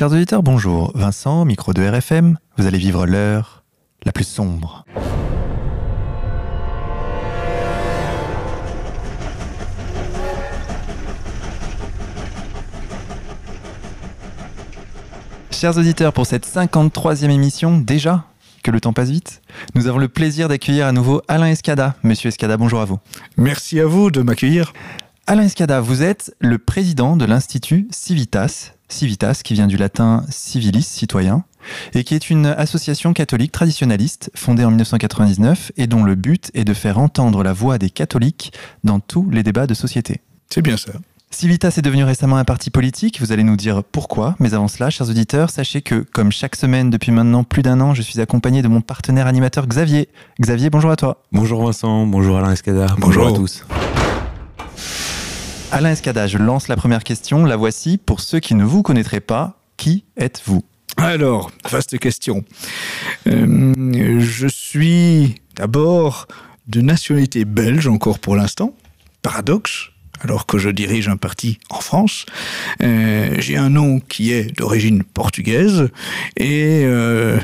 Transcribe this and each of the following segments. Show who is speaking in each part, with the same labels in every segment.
Speaker 1: Chers auditeurs, bonjour. Vincent, micro de RFM, vous allez vivre l'heure la plus sombre. Chers auditeurs, pour cette 53e émission, déjà que le temps passe vite, nous avons le plaisir d'accueillir à nouveau Alain Escada. Monsieur Escada, bonjour à vous.
Speaker 2: Merci à vous de m'accueillir.
Speaker 1: Alain Escada, vous êtes le président de l'Institut Civitas, Civitas qui vient du latin civilis, citoyen, et qui est une association catholique traditionnaliste fondée en 1999 et dont le but est de faire entendre la voix des catholiques dans tous les débats de société.
Speaker 2: C'est bien ça.
Speaker 1: Civitas est devenu récemment un parti politique, vous allez nous dire pourquoi, mais avant cela, chers auditeurs, sachez que, comme chaque semaine depuis maintenant plus d'un an, je suis accompagné de mon partenaire animateur Xavier. Xavier, bonjour à toi.
Speaker 3: Bonjour Vincent, bonjour Alain Escada, bonjour, à tous.
Speaker 1: Alain Escada, je lance la première question, la voici. Pour ceux qui ne vous connaîtraient pas, qui êtes-vous?
Speaker 2: Alors, vaste question. Euh, je suis d'abord de nationalité belge encore pour l'instant, paradoxe, alors que je dirige un parti en France. Euh, j'ai un nom qui est d'origine portugaise et euh,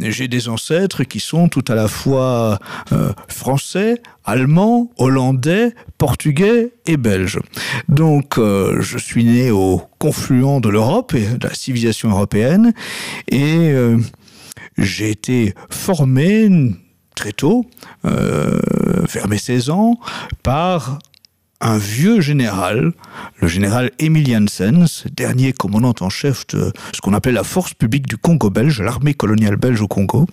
Speaker 2: j'ai des ancêtres qui sont tout à la fois euh, français, allemand, hollandais, portugais et belge. Donc je suis né au confluent de l'Europe et de la civilisation européenne et j'ai été formé très tôt, vers mes 16 ans, par un vieux général, le général Emil dernier commandant en chef de ce qu'on appelle la force publique du Congo belge, l'armée coloniale belge au Congo,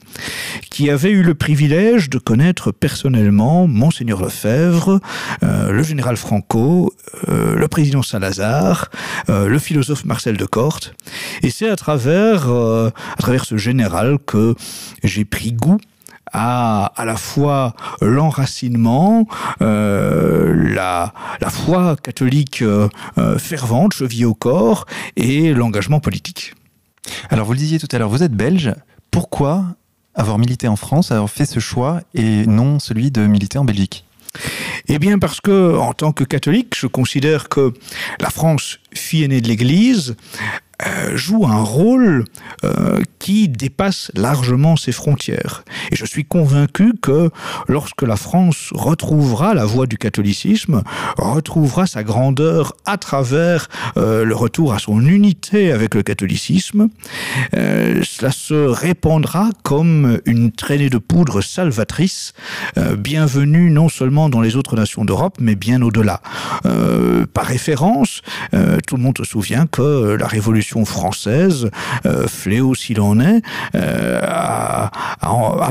Speaker 2: qui avait eu le privilège de connaître personnellement Monseigneur Lefebvre, euh, le général Franco, euh, le président Salazar, euh, le philosophe Marcel de Corte. Et c'est à travers, euh, à travers ce général que j'ai pris goût à à la fois l'enracinement, euh, la, la foi catholique euh, euh, fervente, cheville au corps, et l'engagement politique.
Speaker 1: Alors vous le disiez tout à l'heure, vous êtes belge. Pourquoi avoir milité en France, avoir fait ce choix et non celui de militer en Belgique?
Speaker 2: Eh bien parce que, en tant que catholique, je considère que la France, fille aînée de l'Église, euh, joue un rôle euh, qui dépasse largement ses frontières. Et je suis convaincu que lorsque la France retrouvera la voie du catholicisme, retrouvera sa grandeur à travers euh, le retour à son unité avec le catholicisme, cela se répandra comme une traînée de poudre salvatrice, bienvenue non seulement dans les autres nations d'Europe, mais bien au-delà. Par référence, tout le monde se souvient que la révolution française, euh, fléau s'il en est, euh, à,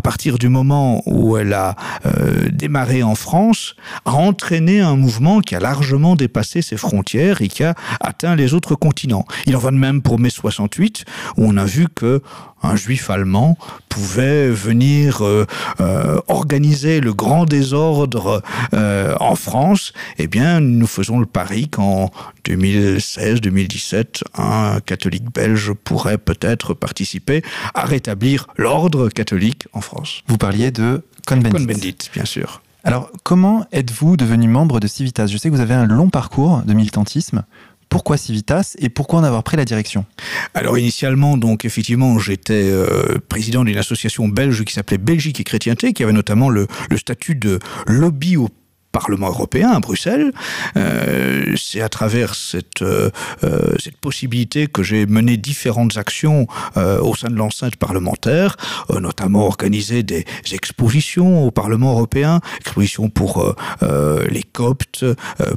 Speaker 2: partir du moment où elle a euh, démarré en France, a entraîné un mouvement qui a largement dépassé ses frontières et qui a atteint les autres continents. Il en va de même pour mai 68, où on a vu que un juif allemand pouvait venir euh, euh, organiser le grand désordre euh, en France, eh bien, nous faisons le pari qu'en 2016-2017, un catholique belge pourrait peut-être participer à rétablir l'ordre catholique en France.
Speaker 1: Vous parliez de Cohn-Bendit.
Speaker 2: Cohn-Bendit, bien sûr.
Speaker 1: Alors, comment êtes-vous devenu membre de Civitas? Je sais que vous avez un long parcours de militantisme. Pourquoi Civitas et pourquoi en avoir pris la direction
Speaker 2: Alors initialement, donc effectivement, j'étais euh, président d'une association belge qui s'appelait Belgique et Chrétienté, qui avait notamment le, le statut de lobby au Parlement européen à Bruxelles. Euh, C'est à travers cette, euh, euh, cette possibilité que j'ai mené différentes actions au sein de l'enceinte parlementaire, notamment organiser des expositions au Parlement européen, expositions pour les coptes,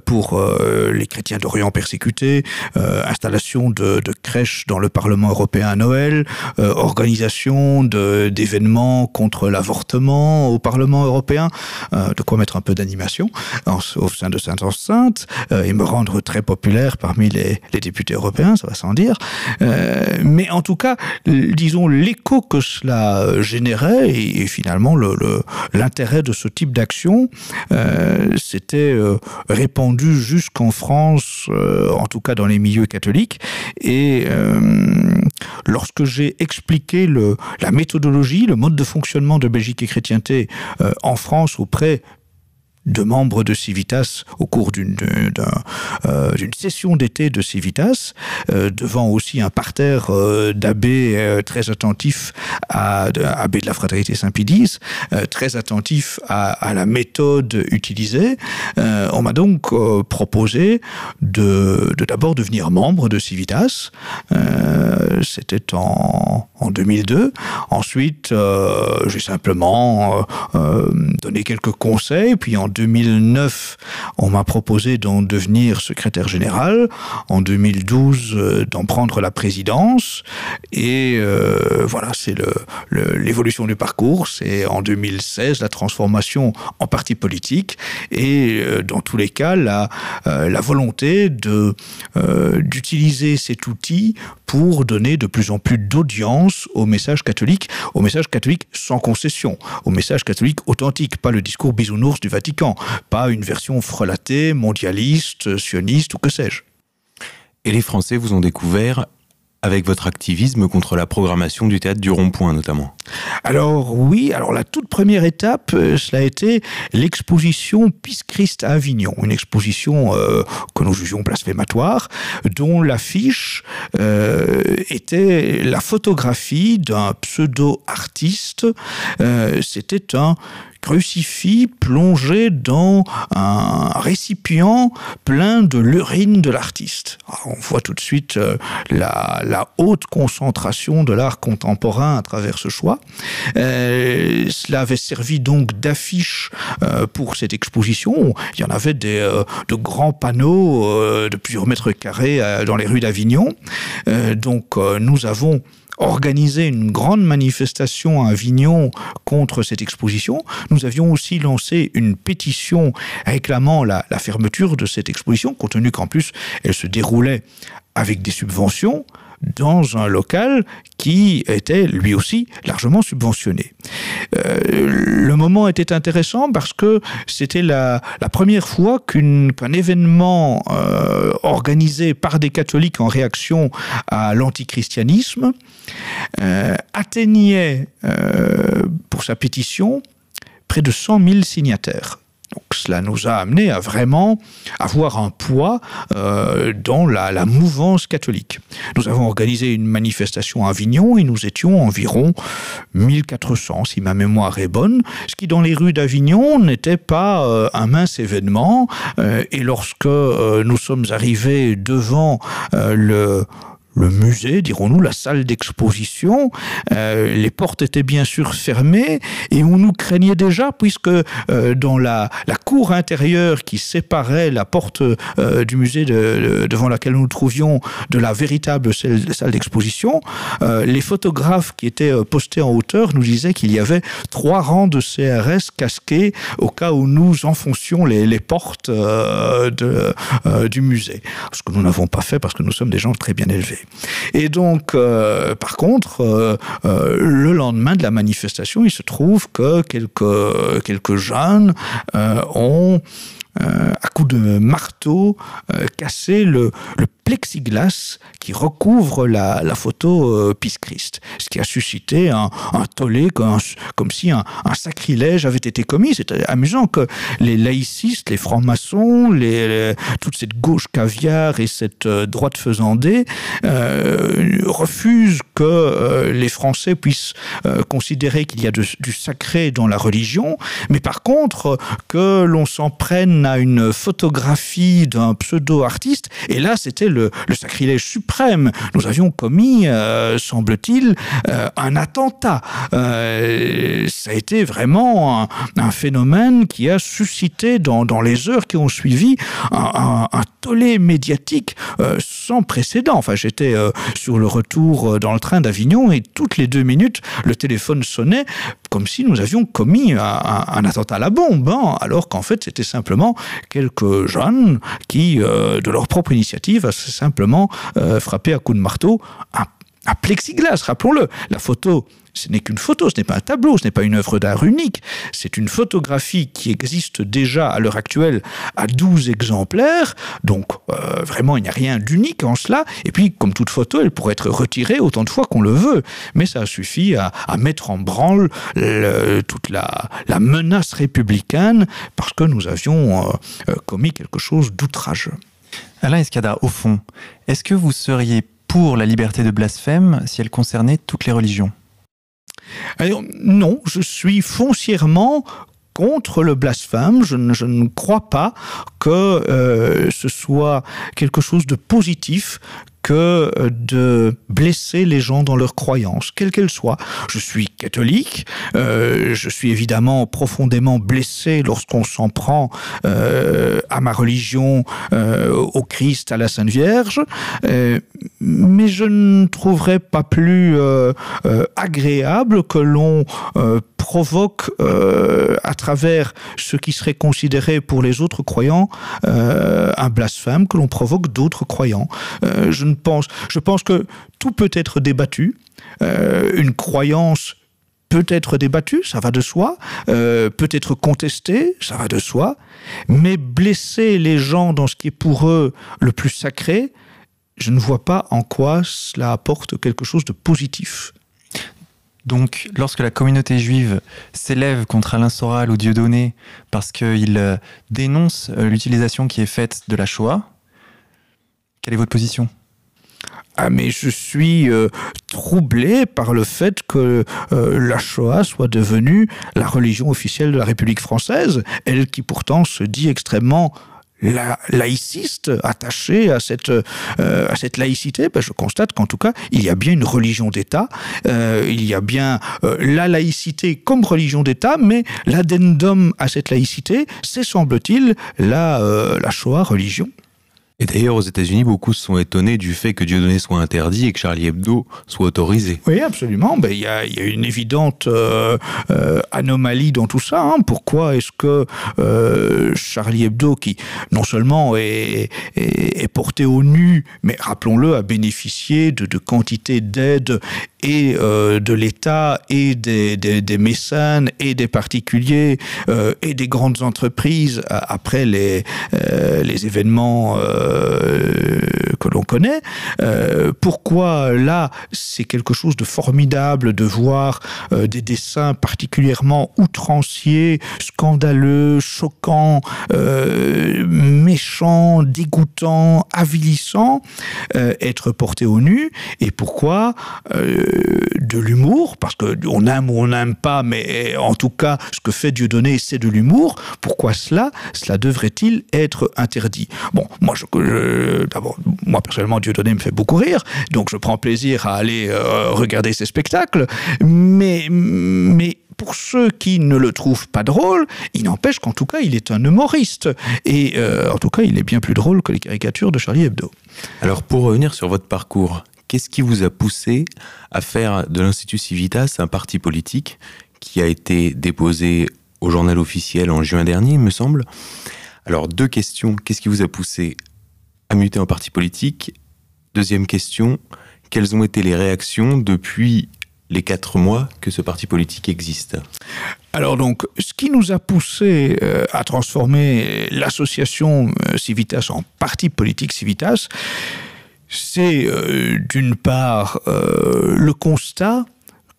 Speaker 2: pour les chrétiens d'Orient persécutés, installation de, de crèches dans le Parlement européen à Noël, organisation d'événements contre l'avortement au Parlement européen, de quoi mettre un peu d'animation au sein de Sainte-Enceinte euh, et me rendre très populaire parmi les, députés européens, ça va sans dire. Euh, mais en tout cas, disons, l'écho que cela générait et, finalement l'intérêt de ce type d'action euh, s'était euh, répandu jusqu'en France, euh, en tout cas dans les milieux catholiques. Et euh, lorsque j'ai expliqué la méthodologie, le mode de fonctionnement de Belgique et chrétienté euh, en France auprès de membres de Civitas au cours d'une euh, session d'été de Civitas, euh, devant aussi un parterre euh, d'abbés très attentifs à abbé de la fraternité Saint-Pédis, très attentifs à, la méthode utilisée. On m'a donc proposé de d'abord de devenir membre de Civitas. C'était en, en 2002. Ensuite, j'ai simplement donné quelques conseils, puis en 2009 on m'a proposé d'en devenir secrétaire général. En 2012 euh, d'en prendre la présidence. Et euh, voilà c'est l'évolution du parcours. C'est en 2016 la transformation en parti politique. Et euh, dans tous les cas la, la volonté d'utiliser cet outil pour donner de plus en plus d'audience au message catholique au message catholique sans concession au message catholique authentique pas le discours bisounours du Vatican pas une version frelatée mondialiste sioniste ou que sais-je.
Speaker 3: Et les français vous ont découvert avec votre activisme contre la programmation du théâtre du rond-point notamment.
Speaker 2: Alors oui alors la toute première étape euh, cela a été l'exposition pis christ à avignon. Une exposition euh, que nous jugions blasphématoire dont l'affiche euh, était la photographie d'un pseudo artiste euh, c'était un crucifix plongé dans un récipient plein de l'urine de l'artiste. On voit tout de suite euh, la, haute concentration de l'art contemporain à travers ce choix. Euh, cela avait servi donc d'affiche euh, pour cette exposition. Il y en avait de grands panneaux de plusieurs mètres carrés dans les rues d'Avignon. Donc nous avons, organisé une grande manifestation à Avignon contre cette exposition. Nous avions aussi lancé une pétition réclamant la, la fermeture de cette exposition, compte tenu qu'en plus elle se déroulait avec des subventions dans un local qui était lui aussi largement subventionné. Euh, le moment était intéressant parce que c'était la, première fois qu'un qu événement euh, organisé par des catholiques en réaction à l'antichristianisme euh, atteignait euh, pour sa pétition près de 100 000 signataires. Donc, cela nous a amené à vraiment avoir un poids euh, dans la, mouvance catholique. Nous avons organisé une manifestation à Avignon et nous étions environ 1400 si ma mémoire est bonne, ce qui dans les rues d'Avignon n'était pas euh, un mince événement euh, et lorsque nous sommes arrivés devant le le musée, dirons-nous, la salle d'exposition. Euh, les portes étaient bien sûr fermées et on nous craignait déjà puisque euh, dans la, la cour intérieure qui séparait la porte euh, du musée de, de, devant laquelle nous nous trouvions de la véritable salle, d'exposition, euh, les photographes qui étaient euh, postés en hauteur nous disaient qu'il y avait trois rangs de CRS casqués au cas où nous enfoncions les, les portes euh, de, du musée. Ce que nous n'avons pas fait parce que nous sommes des gens très bien élevés. Et donc, euh, par contre, euh, euh, le lendemain de la manifestation, il se trouve que quelques, jeunes ont à coup de marteau euh, cassé le, le plexiglas qui recouvre la, photo euh, Christ, ce qui a suscité un, tollé comme, si un, sacrilège avait été commis. C'est amusant que les laïcistes, les francs-maçons, toute cette gauche caviar et cette euh, droite faisandée euh, refusent que euh, les Français puissent considérer qu'il y a du sacré dans la religion, mais par contre que l'on s'en prenne à une photographie d'un pseudo-artiste, et là c'était le, sacrilège suprême. Nous avions commis, euh, semble-t-il, euh, un attentat. Euh, ça a été vraiment un, phénomène qui a suscité dans, les heures qui ont suivi un, un, tollé médiatique sans précédent. Enfin, j'étais sur le retour dans le train d'Avignon et toutes les deux minutes, le téléphone sonnait comme si nous avions commis un, attentat à la bombe, hein, alors qu'en fait, c'était simplement quelques jeunes qui, euh, de leur propre initiative, simplement euh, frappé à coups de marteau un un plexiglas, rappelons-le. La photo ce n'est qu'une photo, ce n'est pas un tableau, ce n'est pas une œuvre d'art unique, c'est une photographie qui existe déjà à l'heure actuelle à 12 exemplaires, donc euh, vraiment il n'y a rien d'unique en cela, et puis comme toute photo, elle pourrait être retirée autant de fois qu'on le veut, mais ça suffit à, à mettre en branle le, toute la, la menace républicaine parce que nous avions euh, euh commis quelque chose d'outrageux.
Speaker 1: Alain Escada, au fond, est-ce que vous seriez pour la liberté de blasphème si elle concernait toutes les religions
Speaker 2: non, je suis foncièrement contre le blasphème. Je ne, je ne crois pas que euh, ce soit quelque chose de positif que de blesser les gens dans leurs croyances, quelles qu'elles soient. Je suis catholique, euh, je suis évidemment profondément blessé lorsqu'on s'en prend euh, à ma religion, euh, au Christ, à la Sainte Vierge, mais je ne trouverais pas plus agréable que l'on provoque euh, à travers ce qui serait considéré pour les autres croyants euh, un blasphème que l'on provoque d'autres croyants. Euh, je ne pense je pense que tout peut être débattu. Une croyance peut être débattue ça va de soi. Peut être contesté ça va de soi. Mais blesser les gens dans ce qui est pour eux le plus sacré je ne vois pas en quoi cela apporte quelque chose de positif
Speaker 1: Donc, lorsque la communauté juive s'élève contre Alain Soral ou Dieudonné parce qu'il euh, dénonce euh, l'utilisation qui est faite de la Shoah, quelle est votre position?
Speaker 2: Ah, mais je suis euh, troublé par le fait que la Shoah soit devenue la religion officielle de la République française, elle qui pourtant se dit extrêmement la laïciste attachée à cette, euh, laïcité, ben, je constate qu'en tout cas, il y a bien une religion d'État, euh, il y a bien euh, la laïcité comme religion d'État, mais l'addendum à cette laïcité, c'est semble-t-il la, la Shoah religion.
Speaker 3: Et d'ailleurs, aux États-Unis, beaucoup se sont étonnés du fait que Dieudonné soit interdit et que Charlie Hebdo soit autorisé.
Speaker 2: Oui, absolument. Il y, y a une évidente euh, euh, anomalie dans tout ça. Hein. Pourquoi est-ce que euh, Charlie Hebdo, qui non seulement est, est, est porté au nu, mais rappelons-le, a bénéficié de, de quantités d'aides et euh, de l'État et des, des, mécènes et des particuliers euh, et des grandes entreprises euh, après les, les événements que l'on connaît. Pourquoi là c'est quelque chose de formidable de voir des dessins particulièrement outranciers, scandaleux, choquants, méchants, dégoûtants, avilissants être portés au nu? Et pourquoi de l'humour parce que on aime ou on n'aime pas mais en tout cas ce que fait Dieu donné c'est de l'humour. Pourquoi cela? Cela devrait-il être interdit? Bon moi je, je d'abord moi personnellement Dieu donné me fait beaucoup rire donc je prends plaisir à aller euh, regarder ces spectacles mais mais pour ceux qui ne le trouvent pas drôle, il n'empêche qu'en tout cas il est un humoriste. Et euh, en tout cas il est bien plus drôle que les caricatures de Charlie Hebdo.
Speaker 3: Alors pour revenir sur votre parcours, qu'est-ce qui vous a poussé à faire de l'Institut Civitas un parti politique qui a été déposé au journal officiel en juin dernier, il me semble. Alors deux questions, qu'est-ce qui vous a poussé à muter en parti politique? Deuxième question, quelles ont été les réactions depuis les quatre mois que ce parti politique existe?
Speaker 2: Alors donc, ce qui nous a poussé euh, à transformer l'association euh, Civitas en parti politique Civitas, c'est euh, d'une part euh, le constat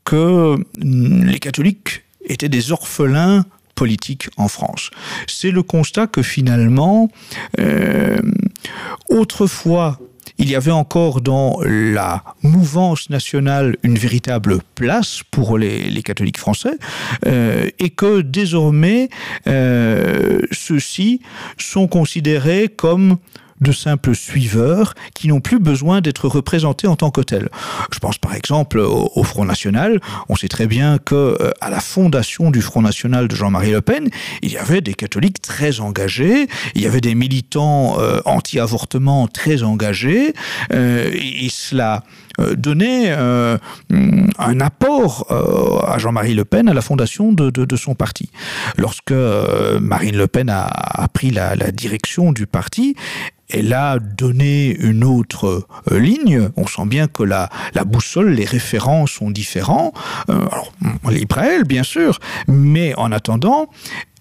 Speaker 2: que mm, les catholiques étaient des orphelins politique en France. C'est le constat que finalement, euh, autrefois, il y avait encore dans la mouvance nationale une véritable place pour les, catholiques français euh, et que désormais ceux-ci sont considérés comme de simples suiveurs qui n'ont plus besoin d'être représentés en tant que tels. Je pense par exemple au, Front National. On sait très bien que euh, à la fondation du Front National de Jean-Marie Le Pen, il y avait des catholiques très engagés, il y avait des militants euh, anti-avortement très engagés, euh, et, cela donné euh, un apport euh, à Jean-Marie Le Pen à la fondation de, de, son parti. Lorsque euh, Marine Le Pen a, pris la, direction du parti, elle a donné une autre euh, ligne. On sent bien que la, boussole, les référents sont différents. Euh, bien sûr, mais en attendant,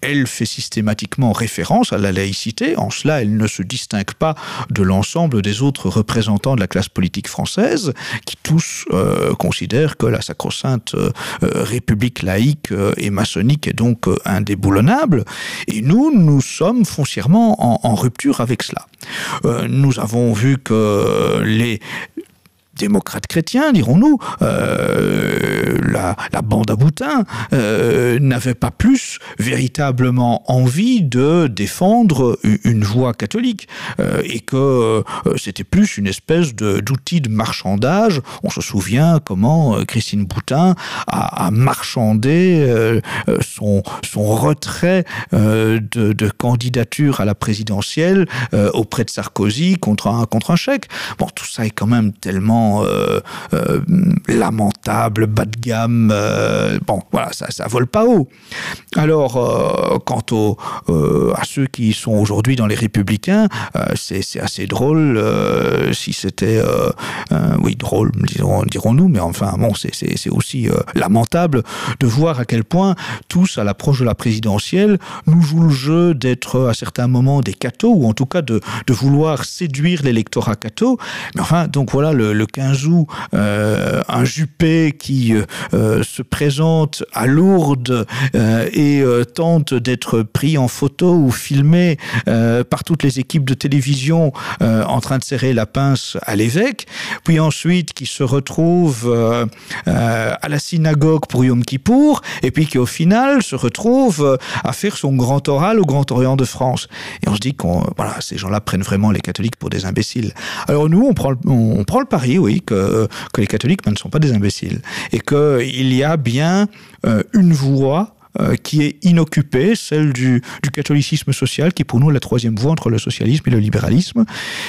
Speaker 2: elle fait systématiquement référence à la laïcité. En cela, elle ne se distingue pas de l'ensemble des autres représentants de la classe politique française, qui tous euh, considèrent que la sacro-sainte euh, république laïque euh, et maçonnique est donc euh, indéboulonnable. Et nous, nous sommes foncièrement en, rupture avec cela. Euh, nous avons vu que les démocrates chrétiens, dirons-nous, euh, la, bande à boutins, euh, n'avait pas plus véritablement envie de défendre une voie catholique euh, et que euh, c'était plus une espèce d'outil de, de marchandage. On se souvient comment Christine Boutin a, marchandé son, son retrait de, de candidature à la présidentielle auprès de Sarkozy contre un, contre un chèque. Bon, tout ça est quand même tellement lamentable, bas de gamme. Euh, bon, voilà, ça, ça vole pas haut. Alors, euh, quant euh, à ceux qui sont aujourd'hui dans les républicains, c'est assez drôle si c'était, oui, drôle, dirons-nous, dirons mais enfin, bon, c'est aussi lamentable de voir à quel point tous, à l'approche de la présidentielle, nous jouent le jeu d'être à certains moments des cathos, ou en tout cas de, de vouloir séduire l'électorat catho. Mais enfin, donc voilà, le, le 15 août, un Juppé qui se présente à Lourdes euh, et euh, tente d'être pris en photo ou filmé euh, par toutes les équipes de télévision euh, en train de serrer la pince à l'évêque, puis ensuite qui se retrouve euh, euh, à la synagogue pour Yom Kippour, et puis qui au final se retrouve euh, à faire son grand oral au Grand Orient de France. Et on se dit qu'on voilà, ces gens-là prennent vraiment les catholiques pour des imbéciles. Alors nous, on prend, on, prend le pari, oui, que, que les catholiques ben, ne sont pas des imbéciles, et qu'il y a bien euh, une voie euh, qui est inoccupée, celle du, catholicisme social, qui est pour nous la troisième voie entre le socialisme et le libéralisme,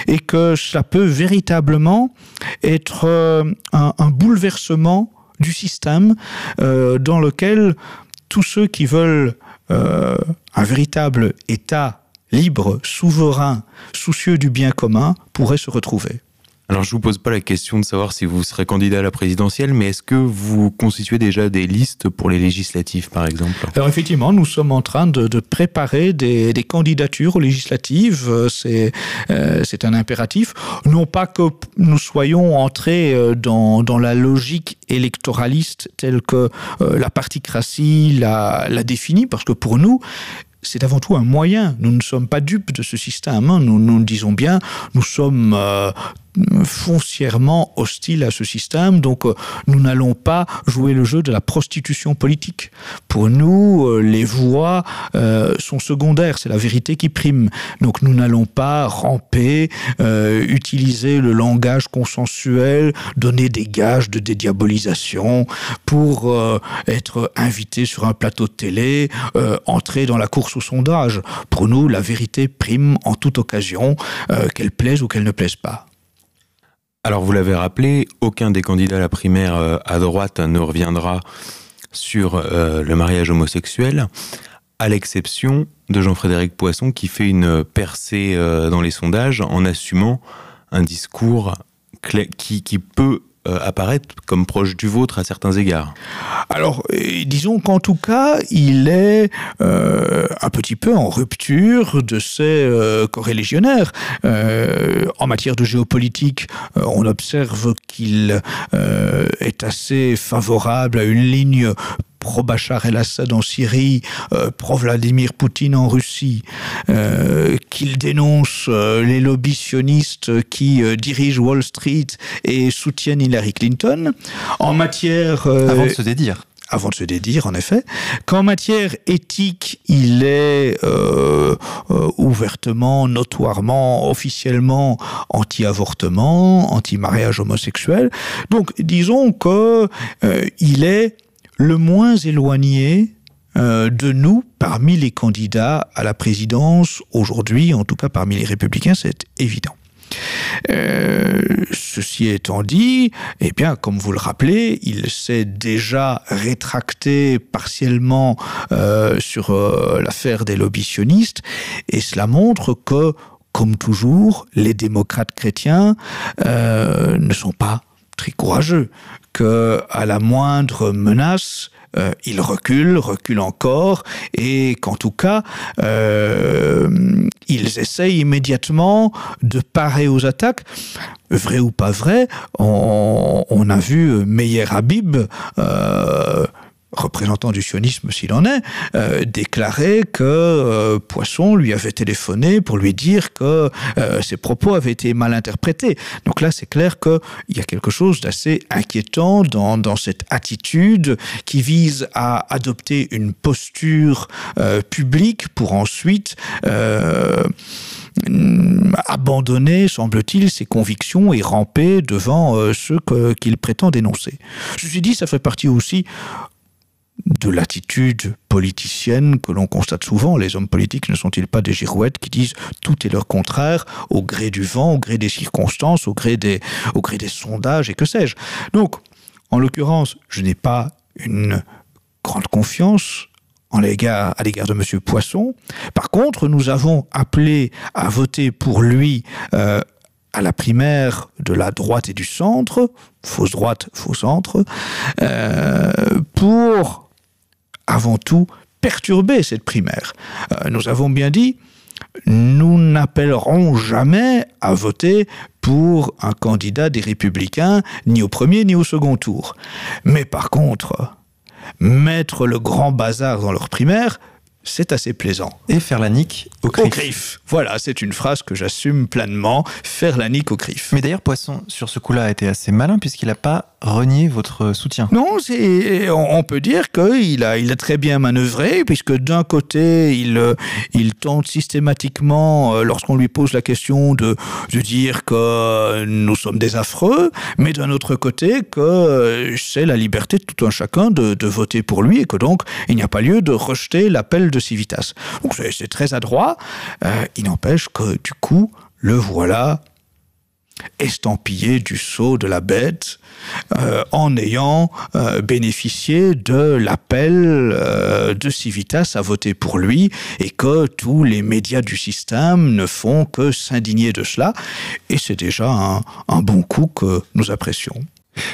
Speaker 2: et que ça peut véritablement être euh, un, bouleversement du système dans lequel tous ceux qui veulent un véritable État libre, souverain, soucieux du bien commun pourraient se retrouver.
Speaker 3: Alors je vous pose pas la question de savoir si vous serez candidat à la présidentielle, mais est-ce que vous constituez déjà des listes pour les législatives, par exemple?
Speaker 2: Alors effectivement, nous sommes en train de, de préparer des, des candidatures aux législatives. C'est euh, un impératif. Non pas que nous soyons entrés euh, dans, dans la logique électoraliste telle que euh, la particratie la, la définit, parce que pour nous, c'est avant tout un moyen. Nous ne sommes pas dupes de ce système. Hein. Nous, nous disons bien, nous sommes euh, foncièrement hostile à ce système, donc euh, nous n'allons pas jouer le jeu de la prostitution politique. Pour nous, euh, les voix euh, sont secondaires, c'est la vérité qui prime. Donc nous n'allons pas ramper, euh, utiliser le langage consensuel, donner des gages de dédiabolisation pour être invité sur un plateau de télé, entrer dans la course au sondage. Pour nous, la vérité prime en toute occasion, qu'elle plaise ou qu'elle ne plaise pas.
Speaker 3: Alors vous l'avez rappelé, aucun des candidats à la primaire euh, à droite ne reviendra sur euh, le mariage homosexuel, à l'exception de Jean-Frédéric Poisson qui fait une percée euh, dans les sondages en assumant un discours qui, qui peut euh, apparaître comme proche du vôtre à certains égards.
Speaker 2: Alors, euh, disons qu'en tout cas, il est euh, un petit peu en rupture de ses euh, en matière de géopolitique, on observe qu'il est assez favorable à une ligne pro-Bachar el-Assad en Syrie, euh, pro-Vladimir Poutine en Russie, euh, qu'il dénonce euh, les lobbies sionistes qui dirigent Wall Street et soutiennent Hillary Clinton. En matière...
Speaker 1: Avant de se dédire
Speaker 2: avant de se dédire, en effet, qu'en matière éthique, il est euh, euh, ouvertement, notoirement, officiellement anti-avortement, anti-mariage homosexuel. Donc, disons que euh, il est le moins éloigné euh, de nous parmi les candidats à la présidence aujourd'hui, en tout cas parmi les républicains, c'est évident. Euh, ceci étant dit, eh bien, comme vous le rappelez, il s'est déjà rétracté partiellement euh, sur l'affaire des lobbyistes, et cela montre que, comme toujours, les démocrates chrétiens ne sont pas très courageux, que à la moindre menace, euh, il recule, recule encore, et qu'en tout cas, euh, ils essayent immédiatement de parer aux attaques. Vrai ou pas vrai, on, a vu Meyer Habib, euh, représentant du sionisme s'il en est, euh, déclarer que euh, Poisson lui avait téléphoné pour lui dire que euh, ses propos avaient été mal interprétés. Donc là, c'est clair qu'il y a quelque chose d'assez inquiétant dans, dans cette attitude qui vise à adopter une posture publique pour ensuite... Euh, abandonner, semble-t-il, ses convictions et ramper devant euh, ceux qu'il qu prétend dénoncer. Suis dit, ça fait partie aussi de l'attitude politicienne que l'on constate souvent. Les hommes politiques ne sont-ils pas des girouettes qui disent tout est leur contraire au gré du vent, au gré des circonstances, au gré des, au gré des sondages et que sais-je. Donc, en l'occurrence, je n'ai pas une grande confiance en à l'égard de monsieur poisson par contre nous avons appelé à voter pour lui euh, à la primaire de la droite et du centre fausse droite faux centre euh, pour avant tout perturber cette primaire. Euh, nous avons bien dit, nous n'appellerons jamais à voter pour un candidat des républicains ni au premier ni au second tour. Mais par contre, mettre le grand bazar dans leur primaire, c'est assez plaisant.
Speaker 1: Et faire la nique au
Speaker 2: griffe. Au griffe. Voilà, c'est une phrase que j'assume pleinement, faire la nique au griffe.
Speaker 1: Mais d'ailleurs, Poisson, sur ce coup-là, a été assez malin puisqu'il n'a pas renier votre soutien.
Speaker 2: Non, on, peut dire qu'il a, il a très bien manœuvré, puisque d'un côté, il, il tente systématiquement, euh, lorsqu'on lui pose la question de, de dire que nous sommes des affreux, mais d'un autre côté, que c'est la liberté de tout un chacun de, de voter pour lui, et que donc il n'y a pas lieu de rejeter l'appel de Civitas. Donc c'est très adroit, euh, il n'empêche que du coup, le voilà estampillé du sceau de la bête euh, en ayant euh, bénéficié de l'appel de Civitas à voter pour lui et que tous les médias du système ne font que s'indigner de cela et c'est déjà un bon coup que nous apprécions.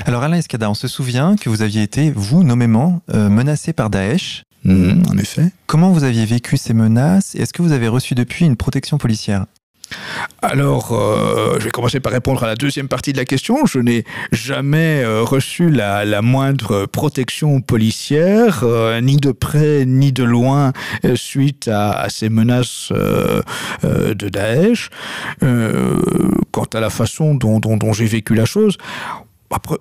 Speaker 1: Alors Alain Escada, on se souvient que vous aviez été, vous nommément, euh, menacé par Daesh.
Speaker 2: Mmh, en effet.
Speaker 1: Comment vous aviez vécu ces menaces et est-ce que vous avez reçu depuis une protection policière?
Speaker 2: Alors, euh, je vais commencer par répondre à la deuxième partie de la question. Je n'ai jamais euh, reçu la, la moindre protection policière, euh, ni de près ni de loin, suite à, à ces menaces de Daesh. Quant à la façon dont, dont, dont j'ai vécu la chose, après,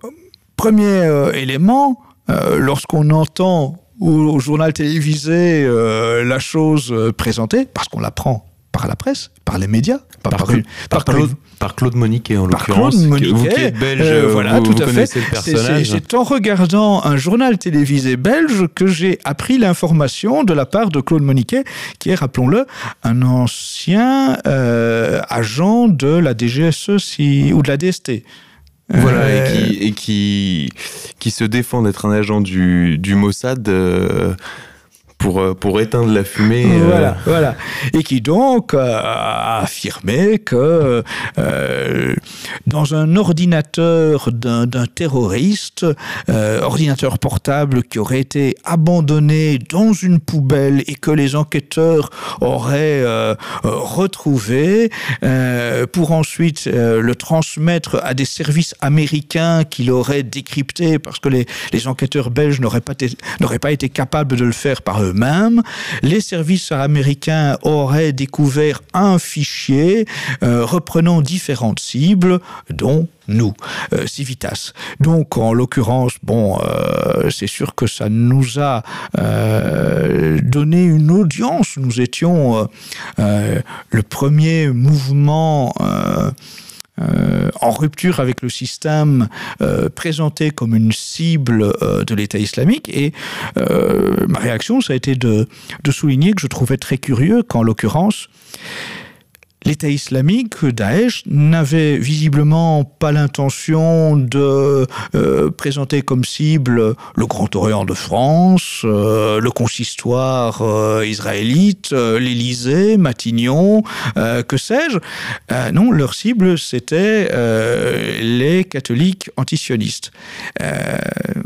Speaker 2: premier euh, élément, euh, lorsqu'on entend au, au journal télévisé euh, la chose présentée, parce qu'on la prend par la presse, par les médias,
Speaker 3: par, par, par, une, par, par Claude, Claude Moniquet en l'occurrence.
Speaker 2: Vous
Speaker 3: qui êtes belge, euh,
Speaker 2: voilà,
Speaker 3: vous,
Speaker 2: tout
Speaker 3: vous
Speaker 2: à fait. C'est en regardant un journal télévisé belge que j'ai appris l'information de la part de Claude Moniquet, qui est, rappelons-le, un ancien euh, agent de la DGSE si, ou de la DST.
Speaker 3: Voilà, euh... et, qui, et qui, qui se défend d'être un agent du, du Mossad. Euh, pour, euh, pour éteindre la fumée.
Speaker 2: Voilà, euh... voilà. Et qui donc euh, a affirmé que dans un ordinateur d'un terroriste, ordinateur portable qui aurait été abandonné dans une poubelle et que les enquêteurs auraient retrouvé pour ensuite le transmettre à des services américains qui l'auraient décrypté parce que les, les enquêteurs belges n'auraient pas, pas été capables de le faire par eux eux-mêmes. Les services américains auraient découvert un fichier euh, reprenant différentes cibles, dont nous, euh, Civitas. Donc, en l'occurrence, bon, euh, c'est sûr que ça nous a donné une audience. Nous étions le premier mouvement en rupture avec le système euh, présenté comme une cible euh, de l'État islamique. Et euh, ma réaction ça a été de souligner que je trouvais très curieux qu'en l'occurrence l'État islamique, Daesh, n'avait visiblement pas l'intention de euh, présenter comme cible le Grand Orient de France, euh, le consistoire euh, israélite, l'Élysée, Matignon, que sais-je. Non, leur cible, c'était les catholiques antisionistes.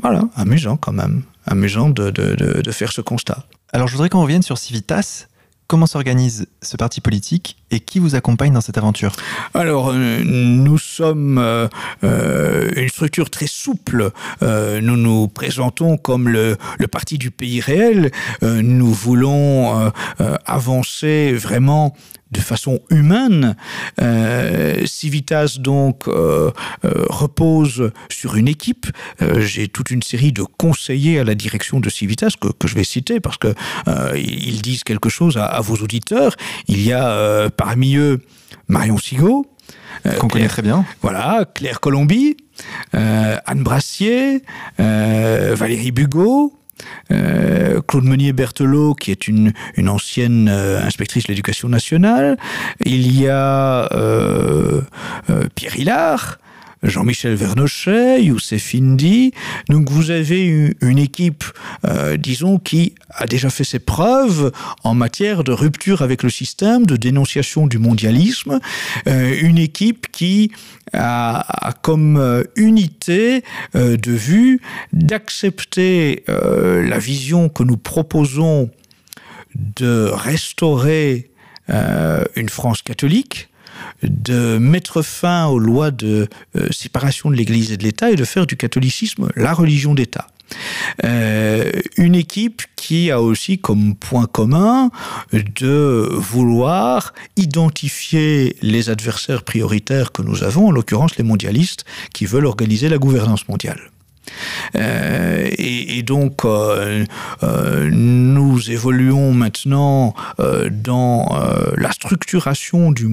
Speaker 2: Voilà, amusant quand même, amusant de, de faire ce constat.
Speaker 1: Alors, je voudrais qu'on revienne sur Civitas. Comment s'organise ce parti politique et qui vous accompagne dans cette aventure
Speaker 2: Alors, euh, nous sommes euh, euh, une structure très souple. Nous nous présentons comme le, le parti du pays réel. Nous voulons avancer vraiment de façon humaine. Euh, Civitas donc euh, euh, repose sur une équipe. J'ai toute une série de conseillers à la direction de Civitas que, que je vais citer parce que ils disent quelque chose à, à vos auditeurs. Il y a parmi eux Marion Sigaud.
Speaker 1: Qu'on connaît
Speaker 2: Claire-
Speaker 1: très bien.
Speaker 2: voilà, Claire Colombi, Anne Brassier, Valérie Bugot, euh, Claude Meunier-Berthelot, qui est une, ancienne euh, inspectrice de l'éducation nationale. Il y a euh, Pierre Hillard, Jean-Michel Vernochet, Youssef Indy. Donc vous avez une équipe, euh, disons, qui a déjà fait ses preuves en matière de rupture avec le système, de dénonciation du mondialisme. Euh, une équipe qui a, comme euh, unité de vue d'accepter la vision que nous proposons de restaurer une France catholique, de mettre fin aux lois de euh, séparation de l'Église et de l'État et de faire du catholicisme la religion d'État. Euh, une équipe qui a aussi comme point commun de vouloir identifier les adversaires prioritaires que nous avons, en l'occurrence les mondialistes qui veulent organiser la gouvernance mondiale. Euh, et, donc, euh, euh, nous évoluons maintenant dans la structuration du,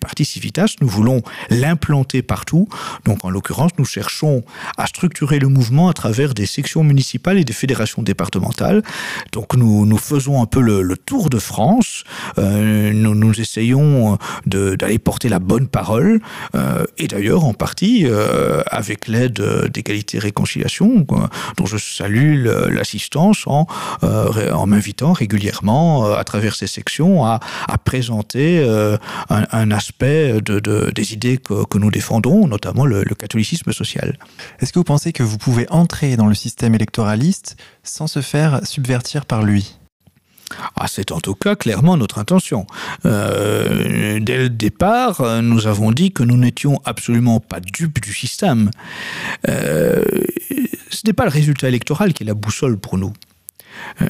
Speaker 2: parti Civitas. Nous voulons l'implanter partout. Donc, en l'occurrence, nous cherchons à structurer le mouvement à travers des sections municipales et des fédérations départementales. Donc, nous, faisons un peu le, tour de France. Nous, nous essayons d'aller porter la bonne parole. Et d'ailleurs, en partie, avec l'aide d'égalité et réconciliation, dont je salue l'assistance en, euh, en m'invitant régulièrement euh, à travers ces sections à, présenter euh, un, aspect de, de- des idées que, que nous défendons, notamment le catholicisme social.
Speaker 1: Est-ce que vous pensez que vous pouvez entrer dans le système électoraliste sans se faire subvertir par lui?
Speaker 2: Ah, c'est en tout cas clairement notre intention. Euh, dès le départ, euh, nous avons dit que nous n'étions absolument pas dupes du système. Euh, ce n'est pas le résultat électoral qui est la boussole pour nous.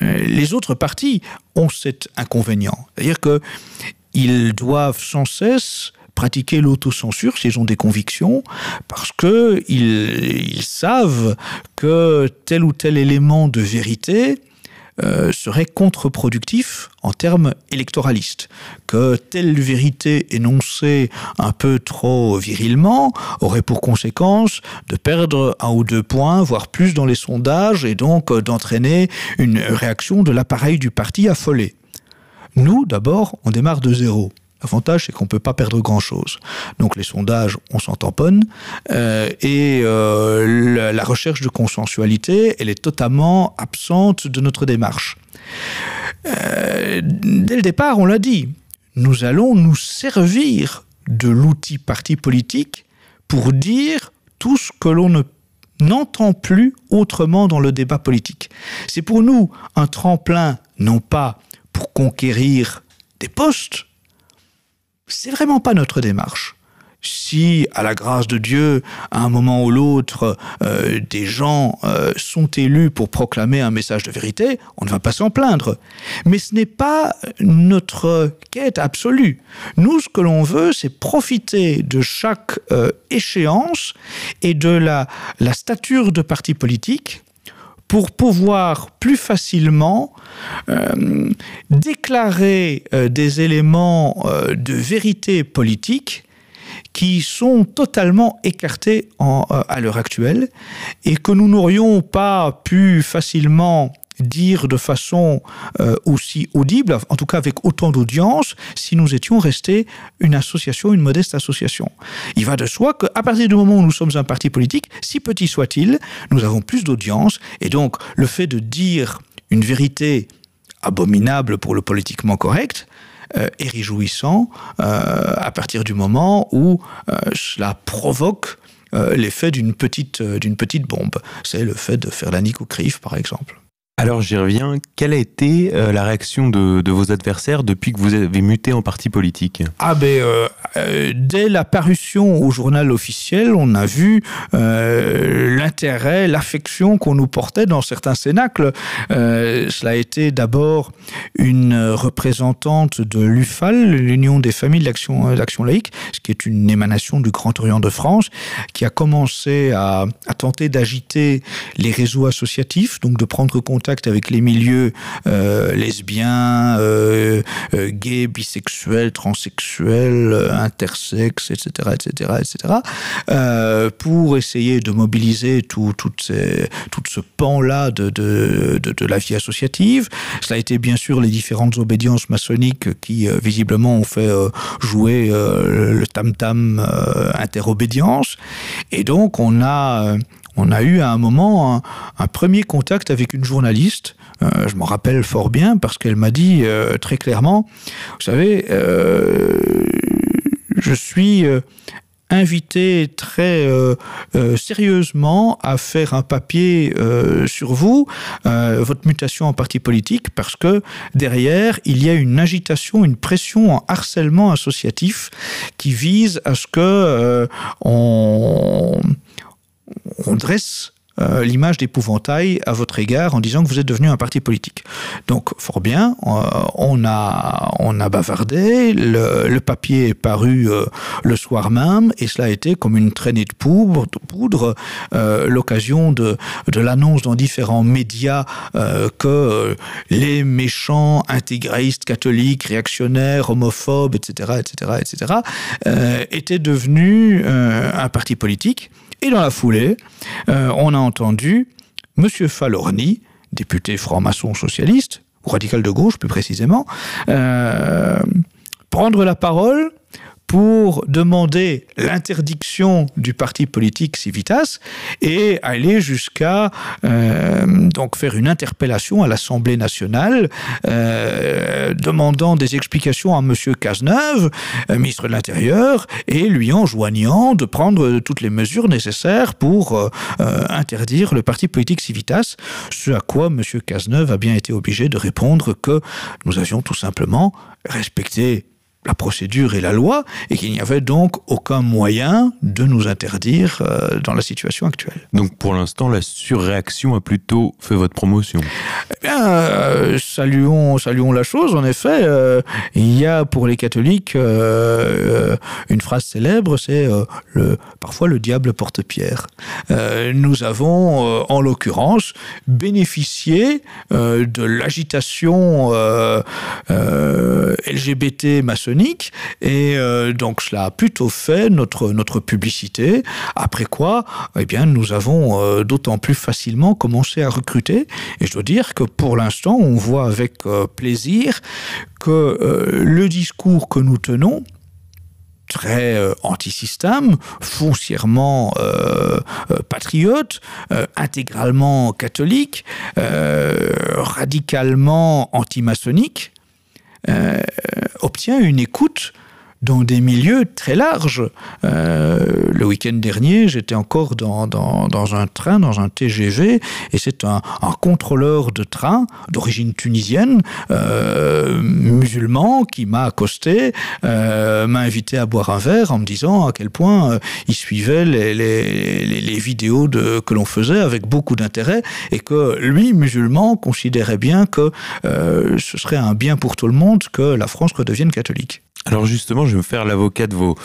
Speaker 2: Les autres partis ont cet inconvénient. C'est-à-dire qu'ils doivent sans cesse pratiquer l'autocensure s'ils ont des convictions, parce que ils, ils savent que tel ou tel élément de vérité euh, serait contre-productif en termes électoralistes, que telle vérité énoncée un peu trop virilement aurait pour conséquence de perdre un ou deux points, voire plus dans les sondages, et donc d'entraîner une réaction de l'appareil du parti affolé. Nous, d'abord, on démarre de zéro. L'avantage, c'est qu'on ne peut pas perdre grand-chose. Donc les sondages, on s'en tamponne. Euh, et euh, la, recherche de consensualité, elle est totalement absente de notre démarche. Euh, dès le départ, on l'a dit, nous allons nous servir de l'outil parti politique pour dire tout ce que l'on ne n'entend plus autrement dans le débat politique. C'est pour nous un tremplin, non pas pour conquérir des postes, c'est vraiment pas notre démarche. Si, à la grâce de Dieu, à un moment ou l'autre, euh, des gens euh, sont élus pour proclamer un message de vérité, on ne va pas s'en plaindre. Mais ce n'est pas notre quête absolue. Nous, ce que l'on veut, c'est profiter de chaque euh, échéance et de la, la stature de parti politique pour pouvoir plus facilement euh, déclarer euh, des éléments euh, de vérité politique qui sont totalement écartés à l'heure actuelle et que nous n'aurions pas pu facilement dire de façon euh, aussi audible, en tout cas avec autant d'audience, si nous étions restés une association, une modeste association. Il va de soi qu'à partir du moment où nous sommes un parti politique, si petit soit-il, nous avons plus d'audience, et donc le fait de dire une vérité abominable pour le politiquement correct, euh, est réjouissant euh, à partir du moment où euh, cela provoque l'effet d'une petite, d'une petite bombe. C'est le fait de faire la nique au CRIF, par exemple.
Speaker 3: Alors j'y reviens. Quelle a été euh, la réaction de, vos adversaires depuis que vous avez muté en parti politique?
Speaker 2: Ah ben, euh, euh, dès la parution au journal officiel, on a vu l'intérêt, l'affection qu'on nous portait dans certains cénacles. Cela a été d'abord une représentante de l'UFAL, l'Union des familles d'action laïque, ce qui est une émanation du Grand Orient de France, qui a commencé à tenter d'agiter les réseaux associatifs, donc de prendre contact avec les milieux euh, lesbiens, euh, euh, gays, bisexuels, transsexuels, intersexes, etc., etc., etc., pour essayer de mobiliser tout, ce pan-là de, de, la vie associative. Cela a été bien sûr les différentes obédiences maçonniques qui visiblement ont fait jouer le tam-tam interobédience. Et donc on a on a eu à un moment un, un premier contact avec une journaliste. Euh, je m'en rappelle fort bien parce qu'elle m'a dit euh, très clairement, vous savez, euh, je suis invité très sérieusement à faire un papier sur vous, votre mutation en parti politique, parce que derrière, il y a une agitation, une pression en harcèlement associatif qui vise à ce que on on dresse euh, l'image d'épouvantail à votre égard en disant que vous êtes devenu un parti politique. Donc fort bien, euh, on, a, on a bavardé, le, papier est paru euh, le soir même et cela a été comme une traînée de poudre, l'occasion de, de l'annonce dans différents médias que les méchants intégristes catholiques, réactionnaires, homophobes, etc., etc., etc., étaient devenus un parti politique. Et dans la foulée, euh, on a entendu M. Falorni, député franc-maçon socialiste, ou radical de gauche plus précisément, euh, prendre la parole pour demander l'interdiction du parti politique Civitas et aller jusqu'à euh, donc faire une interpellation à l'Assemblée nationale euh, demandant des explications à monsieur Cazeneuve, euh, ministre de l'Intérieur, et lui enjoignant de prendre toutes les mesures nécessaires pour euh, euh, interdire le parti politique Civitas, ce à quoi monsieur Cazeneuve a bien été obligé de répondre que nous avions tout simplement respecté la procédure et la loi et qu'il n'y avait donc aucun moyen de nous interdire euh, dans la situation actuelle.
Speaker 3: Donc pour l'instant, la surréaction a plutôt fait votre promotion.
Speaker 2: Eh bien, euh, saluons, saluons la chose. En effet, euh, il y a pour les catholiques une phrase célèbre, c'est le parfois le diable porte pierre. Nous avons, en l'occurrence, bénéficié de l'agitation LGBT maçonnique et euh, donc cela a plutôt fait notre notre publicité. Après quoi, eh bien, nous avons euh, d'autant plus facilement commencé à recruter. Et je dois dire que pour l'instant, on voit avec euh, plaisir que le discours que nous tenons très euh, anti-système, foncièrement patriote, intégralement catholique, radicalement anti-maçonnique, obtient une écoute dans des milieux très larges. Euh, le week-end dernier, j'étais encore dans, un train, dans un TGV, et c'est un, contrôleur de train d'origine tunisienne, euh, musulman, qui m'a accosté, euh, m'a invité à boire un verre en me disant à quel point il suivait les, vidéos que l'on faisait avec beaucoup d'intérêt, et que lui, musulman, considérait bien que ce serait un bien pour tout le monde que la France redevienne catholique.
Speaker 3: Alors justement, je vais me faire l'avocat de vos,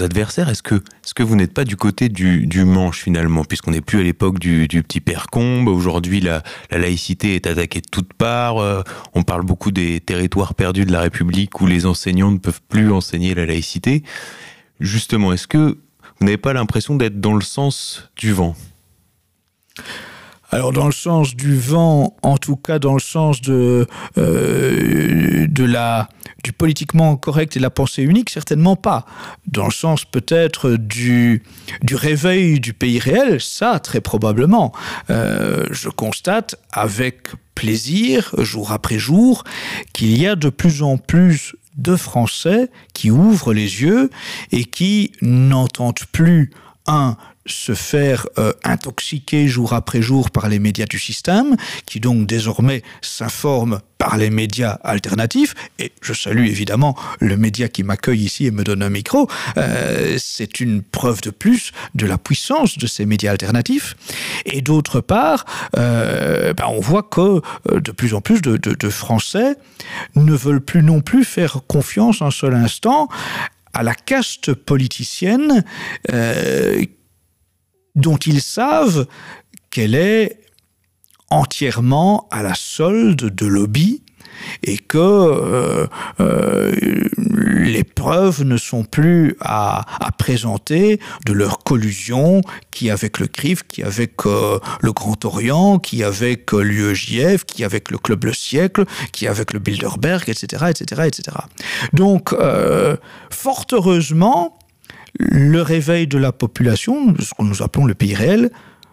Speaker 3: adversaires. Est-ce que, est que vous n'êtes pas du côté du, manche finalement, puisqu'on n'est plus à l'époque du, petit père Combe Aujourd'hui, la, la laïcité est attaquée de toutes parts. Euh, on parle beaucoup des territoires perdus de la République où les enseignants ne peuvent plus enseigner la laïcité. Justement, est-ce que vous n'avez pas l'impression d'être dans le sens du vent?
Speaker 2: Alors dans le sens du vent, en tout cas dans le sens de, euh, de la, du politiquement correct et de la pensée unique, certainement pas. Dans le sens peut-être du, du réveil du pays réel, ça très probablement. Euh, je constate avec plaisir, jour après jour, qu'il y a de plus en plus de Français qui ouvrent les yeux et qui n'entendent plus un se faire euh, intoxiquer jour après jour par les médias du système, qui donc désormais s'informent par les médias alternatifs, et je salue évidemment le média qui m'accueille ici et me donne un micro, euh, c'est une preuve de plus de la puissance de ces médias alternatifs. Et d'autre part, euh, ben on voit que de plus en plus de Français ne veulent plus non plus faire confiance un seul instant à la caste politicienne euh, dont ils savent qu'elle est entièrement à la solde de lobby et que euh, euh, les preuves ne sont plus à, présenter de leur collusion qui avec le CRIF, qui avec euh, le Grand Orient, qui avec l'UEJF, qui avec le Club Le Siècle, qui avec le Bilderberg, etc. etc., etc. Donc, fort heureusement, le réveil de la population, ce que nous appelons le pays réel,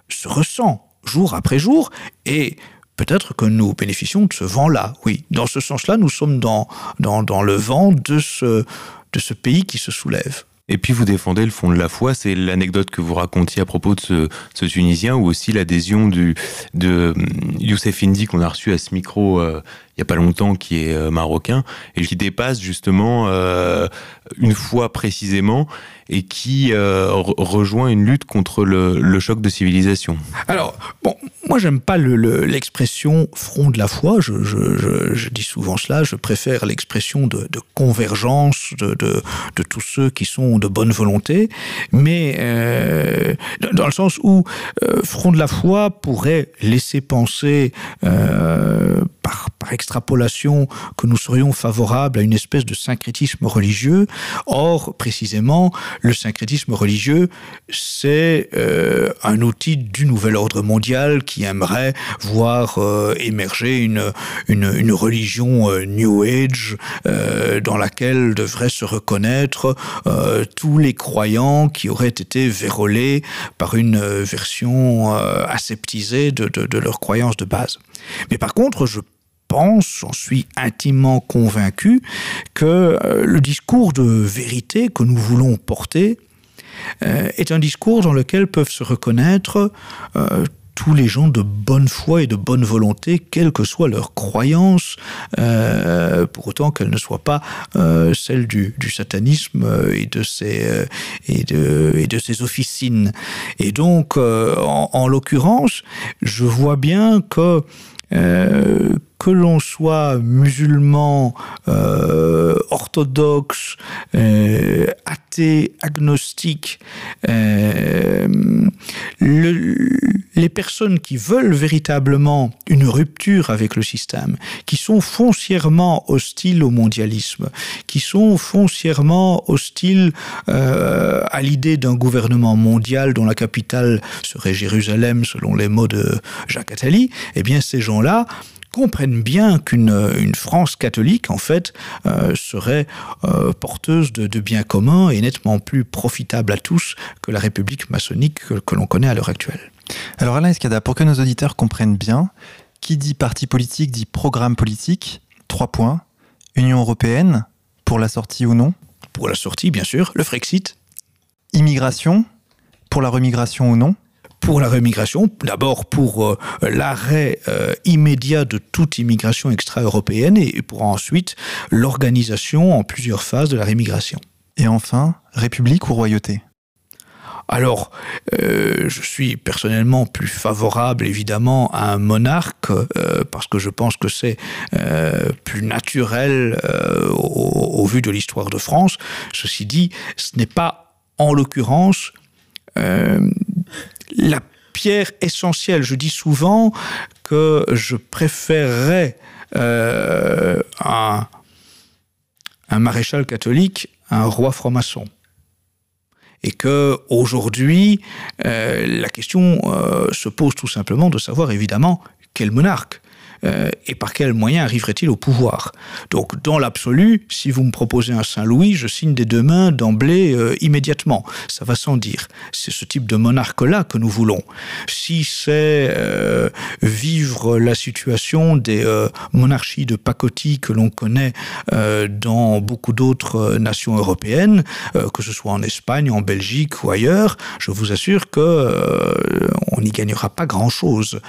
Speaker 2: se ressent jour après jour et peut-être que nous bénéficions de ce vent-là. Oui, dans ce sens-là, nous sommes dans, le vent de ce pays qui se soulève.
Speaker 3: Et puis vous défendez le fond de la foi, c'est l'anecdote que vous racontiez à propos de ce, ce Tunisien ou aussi l'adhésion de hum, Youssef Indy qu'on a reçu à ce micro euh, il n'y a pas longtemps qui est euh, marocain et qui dépasse justement euh, une foi précisément et qui euh, rejoint une lutte contre le, le choc de civilisation.
Speaker 2: Alors, bon, moi j'aime pas l'expression le, le, front de la foi, je, dis souvent cela, je préfère l'expression de, convergence de, tous ceux qui sont de bonne volonté, mais euh, dans le sens où euh, front de la foi pourrait laisser penser euh, par, par extrapolation que nous serions favorables à une espèce de syncrétisme religieux. Or, précisément, le syncrétisme religieux, c'est un outil du nouvel ordre mondial qui aimerait voir euh, émerger une, une, religion euh, New Age euh, dans laquelle devraient se reconnaître tous les croyants qui auraient été vérolés par une version aseptisée de, de, de leurs croyances de base. Mais par contre, je pense, j'en suis intimement convaincu, que le discours de vérité que nous voulons porter est un discours dans lequel peuvent se reconnaître tous les gens de bonne foi et de bonne volonté, quelle que soit leur croyance, euh, pour autant qu'elle ne soit pas euh, celle du, satanisme et de ses, euh, et de, ses officines. Et donc, euh, en, en l'occurrence, je vois bien que euh, que l'on soit musulman, euh, orthodoxe, euh, athée, agnostique, euh, le, les personnes qui veulent véritablement une rupture avec le système, qui sont foncièrement hostiles au mondialisme, qui sont foncièrement hostiles à l'idée d'un gouvernement mondial dont la capitale serait Jérusalem selon les mots de Jacques Attali, eh bien ces gens-là, comprennent bien qu'une une France catholique en fait euh, serait euh, porteuse de, de biens communs et nettement plus profitable à tous que la République maçonnique que, que l'on connaît à l'heure actuelle.
Speaker 1: Alors Alain Escada, pour que nos auditeurs comprennent bien, qui dit parti politique dit programme politique, trois points, Union européenne, pour la sortie ou non.
Speaker 2: Pour la sortie, bien sûr, le Frexit.
Speaker 1: Immigration, pour la remigration ou non
Speaker 2: pour la remigration, d'abord pour euh, l'arrêt euh, immédiat de toute immigration extra-européenne et, pour ensuite l'organisation en plusieurs phases de la remigration.
Speaker 1: Et enfin, République ou royauté?
Speaker 2: Alors, euh, je suis personnellement plus favorable évidemment à un monarque euh, parce que je pense que c'est euh, plus naturel au, au vu de l'histoire de France. Ceci dit, ce n'est pas en l'occurrence la pierre essentielle. Je dis souvent que je préférerais euh, un, un maréchal catholique à un roi franc-maçon. et que aujourd'hui la question se pose tout simplement de savoir évidemment quel monarque euh, et par quels moyens arriverait-il au pouvoir? Donc, dans l'absolu, si vous me proposez un Saint-Louis, je signe des deux mains d'emblée euh, immédiatement. Ça va sans dire. C'est ce type de monarque-là que nous voulons. Si c'est euh, vivre la situation des monarchies de pacotille que l'on connaît dans beaucoup d'autres nations européennes, que ce soit en Espagne, en Belgique ou ailleurs, je vous assure que on n'y gagnera pas grand-chose.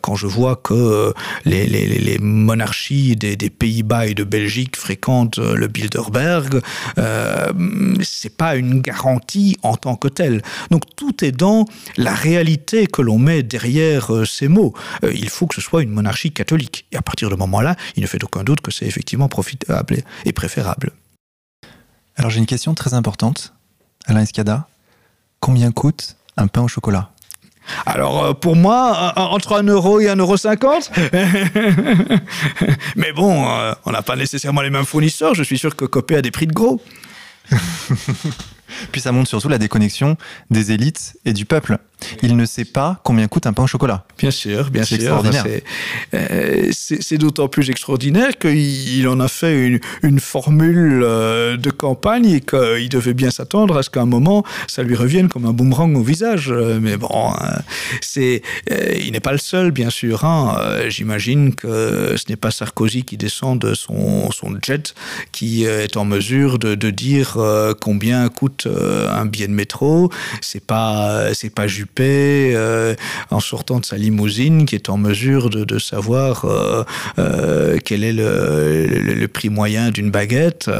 Speaker 2: Quand je vois que les les, monarchies des, des Pays-Bas et de Belgique fréquentent euh, le Bilderberg, euh, c'est pas une garantie en tant que telle. Donc tout est dans la réalité que l'on met derrière euh, ces mots. Euh, il faut que ce soit une monarchie catholique. Et à partir de ce moment-là, il ne fait aucun doute que c'est effectivement profitable et préférable.
Speaker 1: Alors j'ai une question très importante, Alain Escada. Combien coûte un pain au chocolat?
Speaker 2: Alors euh, pour moi, entre 1 euro et 1 euro 50 Mais bon, euh, on n'a pas nécessairement les mêmes fournisseurs. Je suis sûr que Copé a des prix de gros.
Speaker 1: Puis ça montre surtout la déconnexion des élites et du peuple. Il ne sait pas combien coûte un pain au chocolat.
Speaker 2: Bien sûr, bien sûr.
Speaker 1: extraordinaire.
Speaker 2: C'est euh, c'est- d'autant plus extraordinaire qu'il il en a fait une, une formule euh, de campagne et qu'il devait bien s'attendre à ce qu'à un moment, ça lui revienne comme un boomerang au visage. Euh, Mais bon, c'est, il n'est pas le seul, bien sûr. hein. J'imagine que ce n'est pas Sarkozy qui descend de son, son jet qui est en mesure de, de dire combien coûte un billet de métro. C'est pas, c'est pas Juppé euh, en sortant de sa limousine qui est en mesure de, savoir euh, euh, quel est le, prix moyen d'une baguette.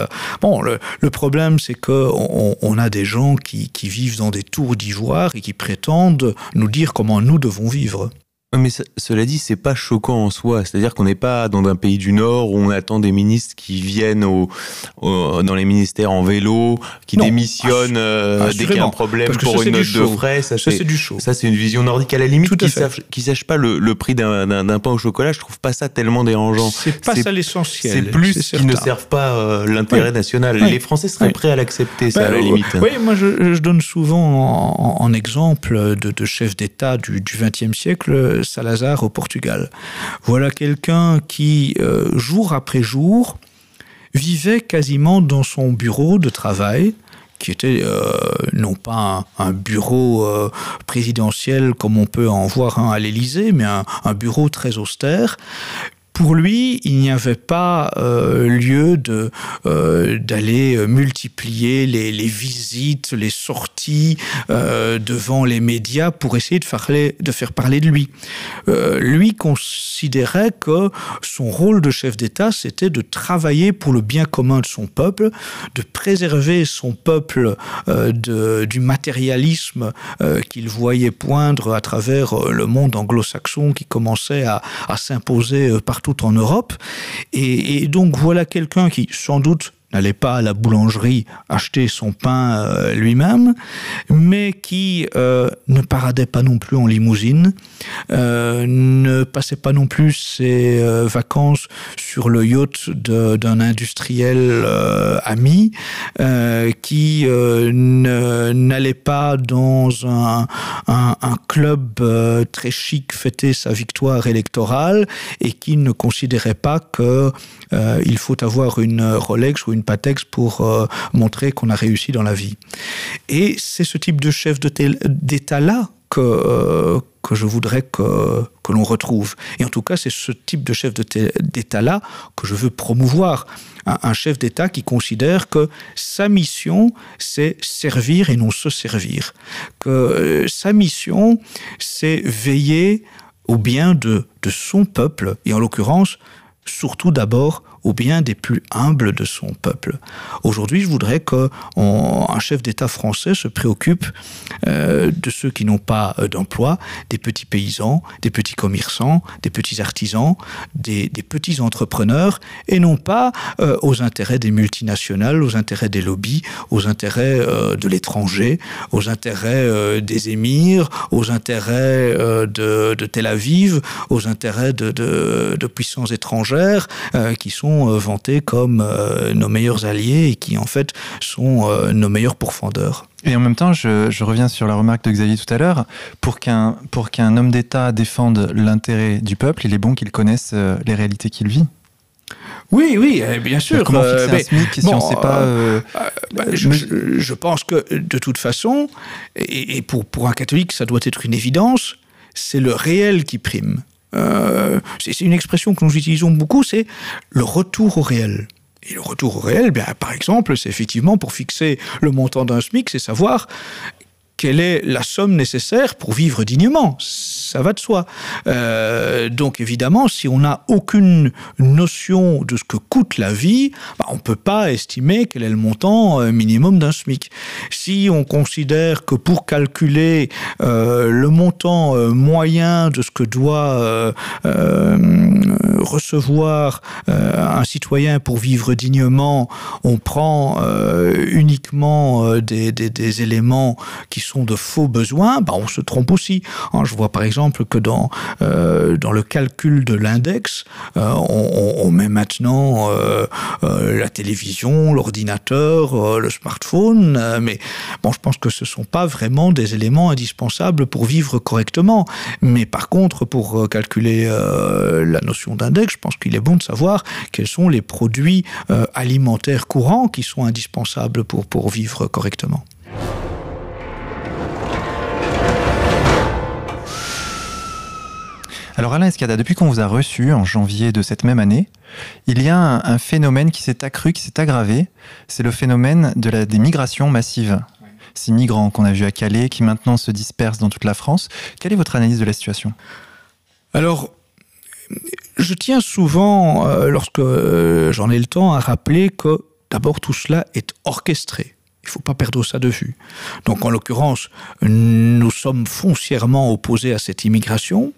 Speaker 2: Bon, le, problème, c'est que on, on a des gens qui vivent dans des tours d'ivoire et qui prétendent nous dire comment nous devons vivre.
Speaker 3: Mais ce- cela dit, c'est pas choquant en soi. C'est-à-dire qu'on n'est pas dans un pays du Nord où on attend des ministres qui viennent au, au- dans les ministères en vélo, qui
Speaker 2: Non,
Speaker 3: démissionnent euh, dès qu'il y a un problème pour une note de frais. Ça,
Speaker 2: Ça,
Speaker 3: c'est
Speaker 2: du show.
Speaker 3: ça, c'est une vision nordique. À la limite,
Speaker 2: à
Speaker 3: qui
Speaker 2: fait.
Speaker 3: sachent, qui sachent pas le, le prix d'un- pain au chocolat, je trouve pas ça tellement dérangeant.
Speaker 2: C'est pas ça l'essentiel.
Speaker 3: C'est plus qu'ils ne servent pas euh, l'intérêt national. Les Français seraient prêts à l'accepter, ça, à
Speaker 2: Ben,
Speaker 3: la limite.
Speaker 2: Oui, moi je, je donne souvent en, en exemple de, de chef d'État du XXe siècle Salazar au Portugal. Voilà quelqu'un qui, euh, jour après jour, vivait quasiment dans son bureau de travail qui était euh, non pas un, bureau euh, présidentiel comme on peut en voir un à l'Élysée, mais un bureau très austère. Pour lui, il n'y avait pas euh, lieu de euh, d'aller euh, multiplier les, les visites, les sorties devant les médias pour essayer de faire, de faire parler de lui. Lui considérait que son rôle de chef d'État, c'était de travailler pour le bien commun de son peuple, de préserver son peuple de, du matérialisme qu'il voyait poindre à travers le monde anglo-saxon qui commençait à, à s'imposer euh, partout en Europe. Et, et donc voilà quelqu'un qui, sans doute, n'allait pas à la boulangerie acheter son pain euh, lui-même, mais qui euh, ne paradait pas non plus en limousine, euh, ne passait pas non plus ses vacances sur le yacht d'un industriel ami, qui n'allait pas dans un, un, club très chic fêter sa victoire électorale et qui ne considérait pas que euh, il faut avoir une Rolex ou une Patex pour euh, montrer qu'on a réussi dans la vie. Et c'est ce type de chef d'État-là que, euh, que je voudrais que, que l'on retrouve. Et en tout cas, c'est ce type de chef d'État-là que je veux promouvoir. Un, un chef d'État qui considère que sa mission, c'est servir et non se servir. Que euh, sa mission, c'est veiller au bien de, de son peuple, et en l'occurrence, surtout d'abord au bien des plus humbles de son peuple. Aujourd'hui, je voudrais qu'un chef d'État français se préoccupe euh, de ceux qui n'ont pas euh, d'emploi, des petits paysans, des petits commerçants, des petits artisans, des, petits entrepreneurs, et non pas euh, aux intérêts des multinationales, aux intérêts des lobbies, aux intérêts de l'étranger, aux intérêts des émirs, aux intérêts de, Tel Aviv, aux intérêts de, puissances étrangères qui sont sont euh, vantés comme euh, nos meilleurs alliés et qui en fait sont euh, nos meilleurs pourfendeurs.
Speaker 1: Et en même temps, je, je, reviens sur la remarque de Xavier tout à l'heure, pour qu'un qu'un homme d'État défende l'intérêt du peuple, il est bon qu'il connaisse les réalités qu'il vit.
Speaker 2: Oui, oui, bien sûr.
Speaker 1: Comment fixer un SMIC si bon, on ne sait pas euh,
Speaker 2: bah, je, je, pense que de toute façon, et, et pour, pour un catholique, ça doit être une évidence, c'est le réel qui prime. Euh, c'est une expression que nous utilisons beaucoup, c'est le retour au réel. Et le retour au réel, bien, par exemple, c'est effectivement pour fixer le montant d'un SMIC, c'est savoir quelle est la somme nécessaire pour vivre dignement. Ça va de soi. Euh, donc évidemment, si on n'a aucune notion de ce que coûte la vie, bah, on ne peut pas estimer quel est le montant euh, minimum d'un SMIC. Si on considère que pour calculer euh, le montant moyen de ce que doit recevoir un citoyen pour vivre dignement, on prend uniquement des éléments qui sont de faux besoins, bah, on se trompe aussi. Hein, je vois par exemple que dans, euh, dans le calcul de l'index, euh, on, met maintenant euh, la télévision, l'ordinateur, le smartphone, mais bon, je pense que ce ne sont pas vraiment des éléments indispensables pour vivre correctement. Mais par contre, pour calculer la notion d'index, je pense qu'il est bon de savoir quels sont les produits alimentaires courants qui sont indispensables pour, pour vivre correctement.
Speaker 1: Alors Alain Escada, depuis qu'on vous a reçu en janvier de cette même année, il y a un, phénomène qui s'est accru, qui s'est aggravé, c'est le phénomène des migrations massives. Ces migrants qu'on a vus à Calais, qui maintenant se dispersent dans toute la France. Quelle est votre analyse de la situation?
Speaker 2: Alors, je tiens souvent, euh, lorsque euh, j'en ai le temps, à rappeler que d'abord tout cela est orchestré. Il ne faut pas perdre ça de vue. Donc en l'occurrence, nous sommes foncièrement opposés à cette immigration.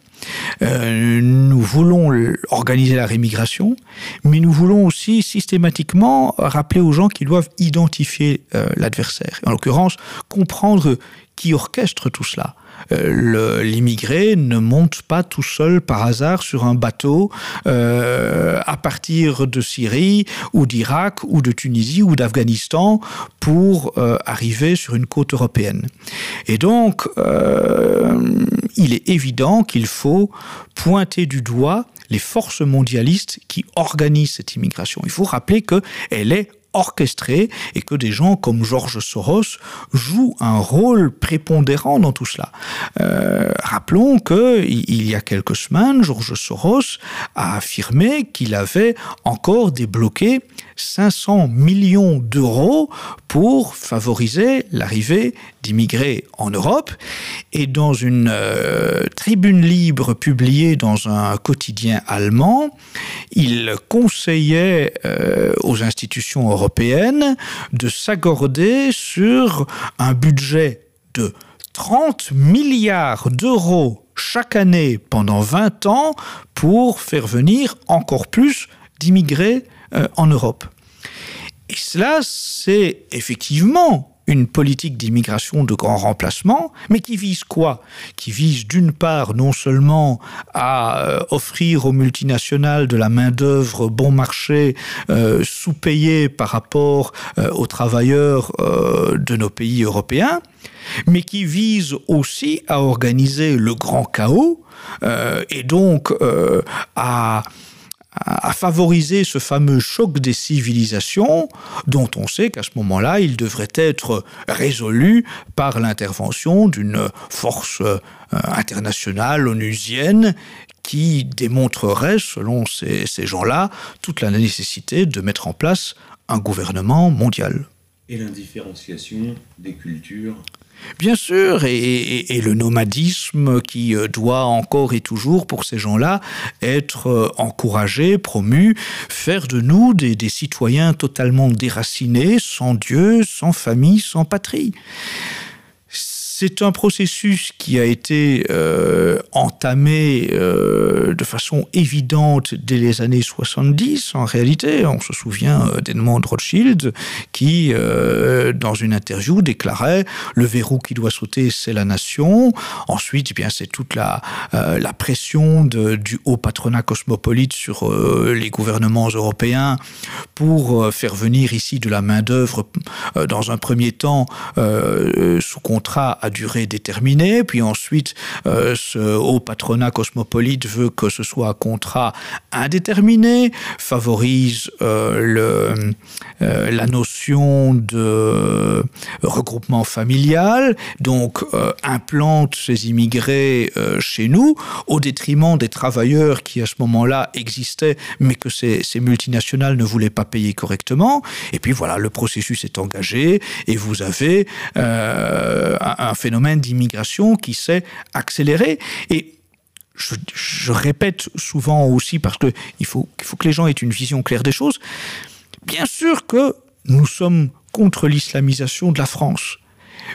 Speaker 2: Euh, nous voulons organiser la rémigration, mais nous voulons aussi systématiquement rappeler aux gens qu'ils doivent identifier euh, l'adversaire. En l'occurrence, comprendre qui orchestre tout cela. Euh, l'immigré ne monte pas tout seul par hasard sur un bateau euh, à partir de Syrie ou d'Irak ou de Tunisie ou d'Afghanistan pour euh, arriver sur une côte européenne. Et donc, il est évident qu'il faut pointer du doigt les forces mondialistes qui organisent cette immigration. Il faut rappeler qu'elle est orchestré et que des gens comme Georges Soros jouent un rôle prépondérant dans tout cela. Euh, rappelons que il y a quelques semaines, Georges Soros a affirmé qu'il avait encore débloqué 500 millions d'euros pour favoriser l'arrivée d'immigrés en Europe et dans une euh, tribune libre publiée dans un quotidien allemand, il conseillait euh, aux institutions européennes de s'accorder sur un budget de 30 milliards d'euros chaque année pendant 20 ans pour faire venir encore plus d'immigrés euh, en Europe. Et cela, c'est effectivement une politique d'immigration de grand remplacement, mais qui vise quoi? Qui vise d'une part non seulement à euh, offrir aux multinationales de la main-d'œuvre bon marché euh, sous-payé par rapport euh, aux travailleurs de nos pays européens, mais qui vise aussi à organiser le grand chaos et donc à à favoriser ce fameux choc des civilisations dont on sait qu'à ce moment-là, il devrait être résolu par l'intervention d'une force euh, internationale onusienne qui démontrerait, selon ces, ces gens-là, toute la nécessité de mettre en place un gouvernement mondial.
Speaker 3: Et l'indifférenciation des cultures
Speaker 2: Bien sûr, et, le nomadisme qui euh, doit encore et toujours pour ces gens-là être euh, encouragé, promu, faire de nous des citoyens totalement déracinés, sans Dieu, sans famille, sans patrie C'est un processus qui a été euh, entamé euh, de façon évidente dès les années 70. En réalité, on se souvient euh, d'Edmond Rothschild qui, dans une interview, déclarait le verrou qui doit sauter, c'est la nation. Ensuite, eh bien, c'est toute la, pression du haut patronat cosmopolite sur les gouvernements européens pour faire venir ici de la main-d'œuvre dans un premier temps sous contrat à durée déterminée, puis ensuite euh, ce haut patronat cosmopolite veut que ce soit un contrat indéterminé, favorise euh, euh, la notion de regroupement familial, donc euh, implante ces immigrés chez nous au détriment des travailleurs qui à ce moment-là existaient, mais que ces, multinationales ne voulaient pas payer correctement. Et puis voilà, le processus est engagé et vous avez un phénomène d'immigration qui s'est accéléré. Et je, répète souvent aussi parce que il faut, il faut que les gens aient une vision claire des choses. Bien sûr que nous sommes contre l'islamisation de la France.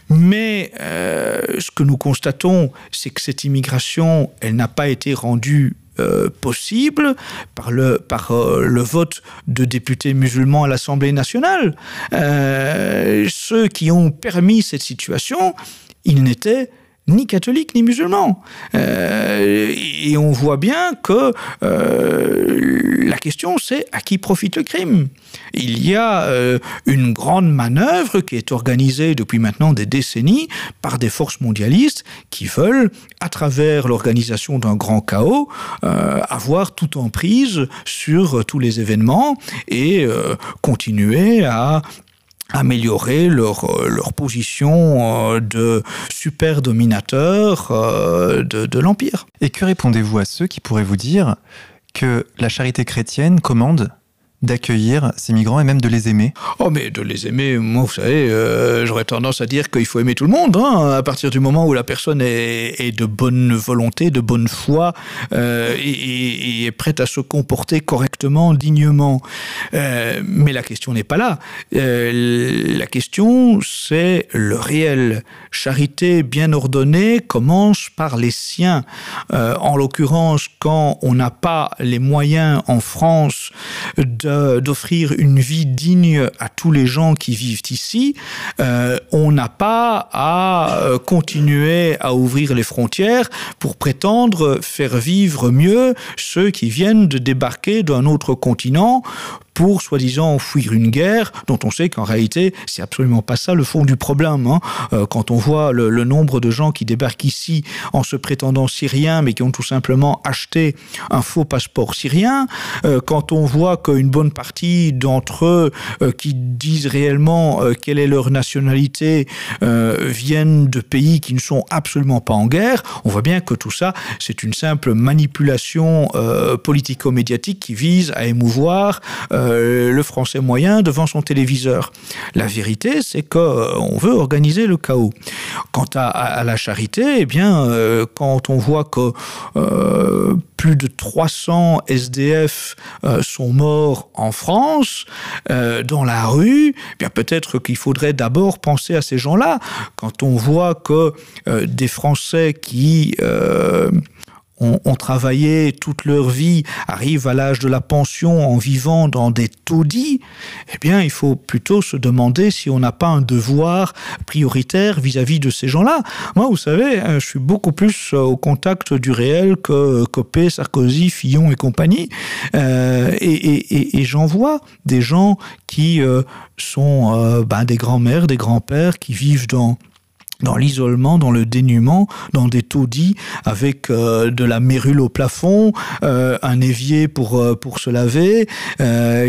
Speaker 2: Mais euh, ce que nous constatons, c'est que cette immigration, elle n'a pas été rendue euh, possible par le, par euh, le vote de députés musulmans à l'Assemblée nationale. Ceux qui ont permis cette situation, ils n'étaient ni catholiques ni musulmans. Euh, et on voit bien que euh, la question c'est à qui profite le crime. Il y a euh, une grande manœuvre qui est organisée depuis maintenant des décennies par des forces mondialistes qui veulent, à travers l'organisation d'un grand chaos, avoir tout en prise sur tous les événements et continuer à améliorer leur, euh, position euh, de super dominateur euh, de l'Empire.
Speaker 1: Et que répondez-vous à ceux qui pourraient vous dire que la charité chrétienne commande d'accueillir ces migrants et même de les aimer
Speaker 2: Oh, mais de les aimer, moi, vous savez, euh, j'aurais tendance à dire qu'il faut aimer tout le monde, hein, à partir du moment où la personne est, de bonne volonté, de bonne foi, euh, et, est prête à se comporter correctement, dignement. Euh, mais la question n'est pas là. La question, c'est le réel. Charité bien ordonnée commence par les siens. En l'occurrence, quand on n'a pas les moyens en France de- d'offrir une vie digne à tous les gens qui vivent ici, euh, on n'a pas à euh, continuer à ouvrir les frontières pour prétendre faire vivre mieux ceux qui viennent de débarquer d'un autre continent pour soi-disant fuir une guerre dont on sait qu'en réalité c'est absolument pas ça le fond du problème. Hein. Euh, quand on voit le, le nombre de gens qui débarquent ici en se prétendant syriens mais qui ont tout simplement acheté un faux passeport syrien, euh, quand on voit qu'une bonne partie d'entre eux euh, qui disent réellement euh, quelle est leur nationalité euh, viennent de pays qui ne sont absolument pas en guerre, on voit bien que tout ça c'est une simple manipulation euh, politico-médiatique qui vise à émouvoir euh, le français moyen devant son téléviseur. La vérité, c'est que euh, veut organiser le chaos. Quant à, la charité, eh bien, euh, quand on voit que euh, plus de 300 SDF euh, sont morts en France, euh, dans la rue, eh peut-être qu'il faudrait d'abord penser à ces gens-là. Quand on voit que euh, des Français qui euh, ont, ont travaillé toute leur vie, arrivent à l'âge de la pension en vivant dans des taudis, eh bien, il faut plutôt se demander si on n'a pas un devoir prioritaire vis-à-vis -vis de ces gens-là. Moi, vous savez, hein, je suis beaucoup plus euh, au contact du réel que Copé, Sarkozy, Fillon et compagnie. Euh, et j'en vois des gens qui euh, sont euh, ben, des grands-mères, des grands-pères, qui vivent dans dans l'isolement, dans le dénuement, dans des taudis avec euh, de la mérule au plafond, euh, un évier pour euh, se laver,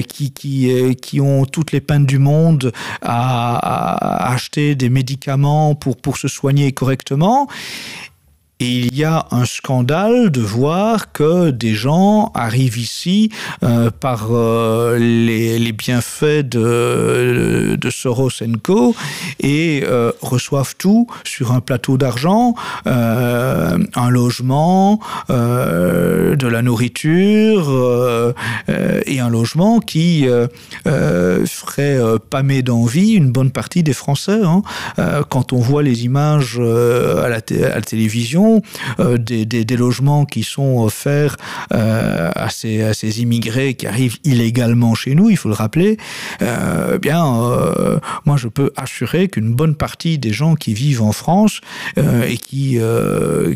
Speaker 2: qui ont toutes les peines du monde à, à acheter des médicaments pour pour se soigner correctement. Et il y a un scandale de voir que des gens arrivent ici euh, par euh, les, bienfaits de, de Soros Co et euh, reçoivent tout sur un plateau d'argent, un logement, de la nourriture et un logement qui ferait pâmer d'envie une bonne partie des Français. Hein. Quand on voit les images à la télévision, euh, des, logements qui sont offerts euh, à, ces, immigrés qui arrivent illégalement chez nous, il faut le rappeler, euh, eh bien, moi je peux assurer qu'une bonne partie des gens qui vivent en France et qui,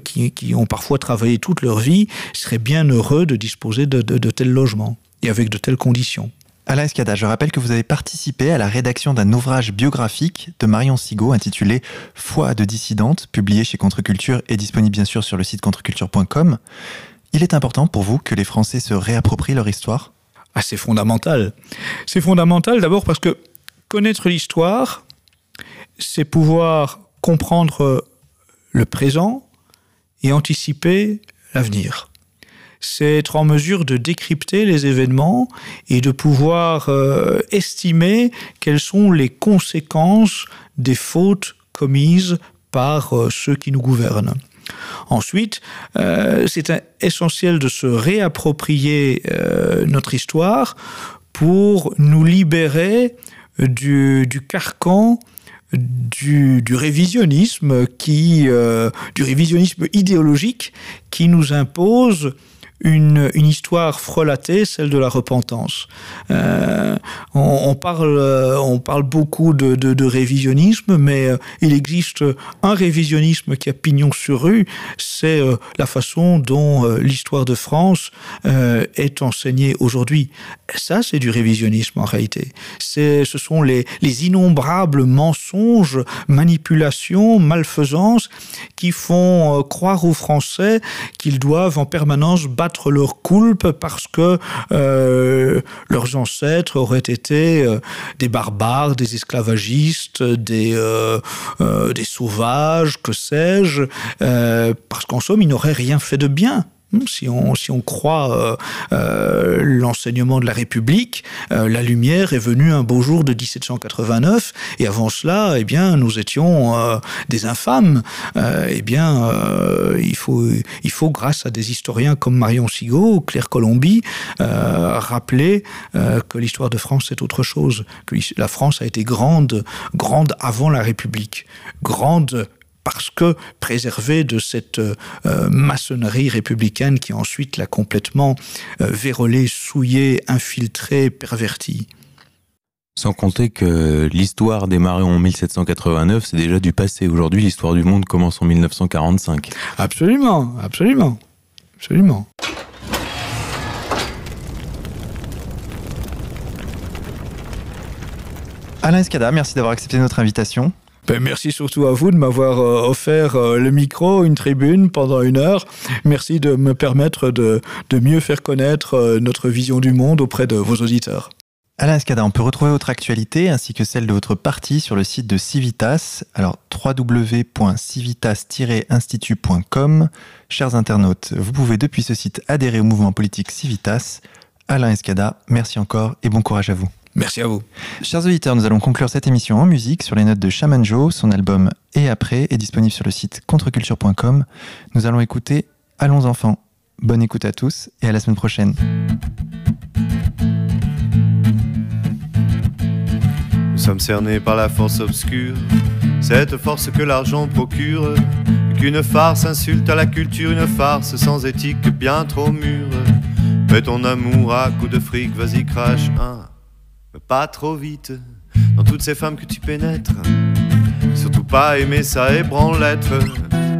Speaker 2: qui, ont parfois travaillé toute leur vie seraient bien heureux de disposer de tels logements et avec de telles conditions.
Speaker 1: Alain Escada, je rappelle que vous avez participé à la rédaction d'un ouvrage biographique de Marion Sigaud intitulé Foi de dissidente, publié chez Contreculture et disponible bien sûr sur le site contreculture.com. Il est important pour vous que les Français se réapproprient leur histoire?
Speaker 2: Ah, C'est fondamental. C'est fondamental d'abord parce que connaître l'histoire, c'est pouvoir comprendre le présent et anticiper l'avenir c'est être en mesure de décrypter les événements et de pouvoir euh, estimer quelles sont les conséquences des fautes commises par euh, ceux qui nous gouvernent. Ensuite, euh, c'est essentiel de se réapproprier notre histoire pour nous libérer du, carcan du, du révisionnisme qui du révisionnisme idéologique qui nous impose une, une histoire frelatée, celle de la repentance. Euh, on, parle, on parle beaucoup de, révisionnisme, mais euh, il existe un révisionnisme qui a pignon sur rue, c'est euh, la façon dont euh, l'histoire de France euh, est enseignée aujourd'hui. Ça, c'est du révisionnisme en réalité. Ce sont les, les innombrables mensonges, manipulations, malfaisances qui font euh, croire aux Français qu'ils doivent en permanence battre leur parce que euh, leurs ancêtres auraient été euh, des barbares, des esclavagistes, des, euh, des sauvages, que sais-je, parce qu'en somme, ils n'auraient rien fait de bien. Si on, si on croit euh, euh, l'enseignement de la République, euh, la lumière est venue un beau jour de 1789 et avant cela, eh bien, nous étions euh, des infâmes. Euh, eh bien, euh, il, faut, il faut, grâce à des historiens comme Marion Sigaud, Claire Colombie, euh, rappeler que l'histoire de France est autre chose, que la France a été grande, grande avant la République, grande parce que préservé de cette euh, maçonnerie républicaine qui ensuite l'a complètement euh, vérolé, souillé, infiltré, perverti.
Speaker 3: Sans compter que l'histoire démarrée en 1789, c'est déjà du passé. Aujourd'hui, l'histoire du monde commence en 1945.
Speaker 2: Absolument, absolument, absolument.
Speaker 1: Alain Escada, merci d'avoir accepté notre invitation.
Speaker 2: Ben, merci surtout à vous de m'avoir euh, offert euh, le micro, une tribune pendant une heure. Merci de me permettre de, de mieux faire connaître euh, notre vision du monde auprès de vos auditeurs.
Speaker 1: Alain Escada, on peut retrouver votre actualité ainsi que celle de votre parti sur le site de Civitas. Alors www.civitas-institut.com. Chers internautes, vous pouvez depuis ce site adhérer au mouvement politique Civitas. Alain Escada, merci encore et bon courage à vous.
Speaker 2: Merci à vous.
Speaker 1: Chers auditeurs, nous allons conclure cette émission en musique sur les notes de Shaman Joe. Son album Et après est disponible sur le site contreculture.com. Nous allons écouter Allons enfants. Bonne écoute à tous et à la semaine prochaine.
Speaker 4: Nous sommes cernés par la force obscure, cette force que l'argent procure, qu'une farce insulte à la culture, une farce sans éthique bien trop mûre. Fais ton amour à coups de fric, vas-y crache un pas trop vite dans toutes ces femmes que tu pénètres. Surtout pas aimer ça ébranlette.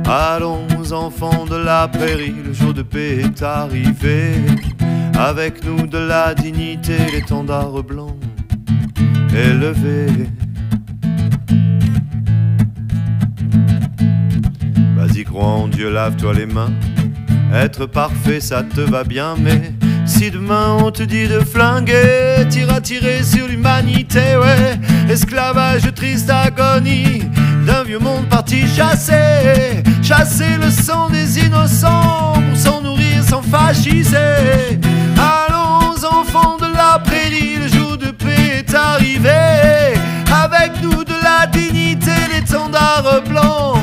Speaker 4: Allons, enfants de la prairie, le jour de paix est arrivé. Avec nous de la dignité, l'étendard blanc élevé. Vas-y, crois en Dieu, lave-toi les mains. Être parfait, ça te va bien, mais si demain on te dit de flinguer, t'iras tirer sur l'humanité, ouais. Esclavage, triste agonie d'un vieux monde parti chasser. chasser le sang des innocents, pour s'en nourrir sans fasciser. Allons, enfants de la prairie, le jour de paix est arrivé. Avec nous de la dignité, l'étendard blanc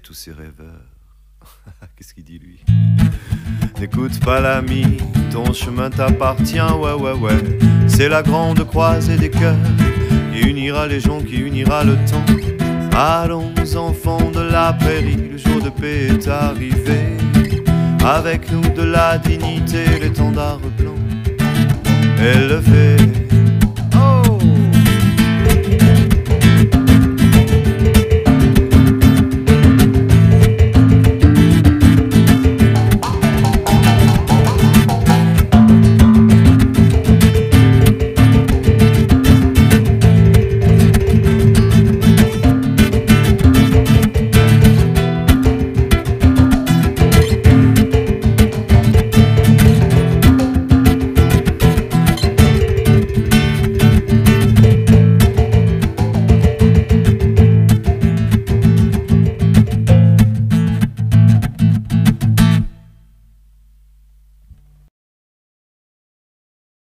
Speaker 4: tous ces rêveurs. Qu'est-ce qu'il dit lui? N'écoute pas l'ami, ton chemin t'appartient, ouais ouais ouais. C'est la grande croisée des cœurs qui unira les gens, qui unira le temps. Allons enfants de la prairie, le jour de paix est arrivé. Avec nous de la dignité, l'étendard blanc élevé.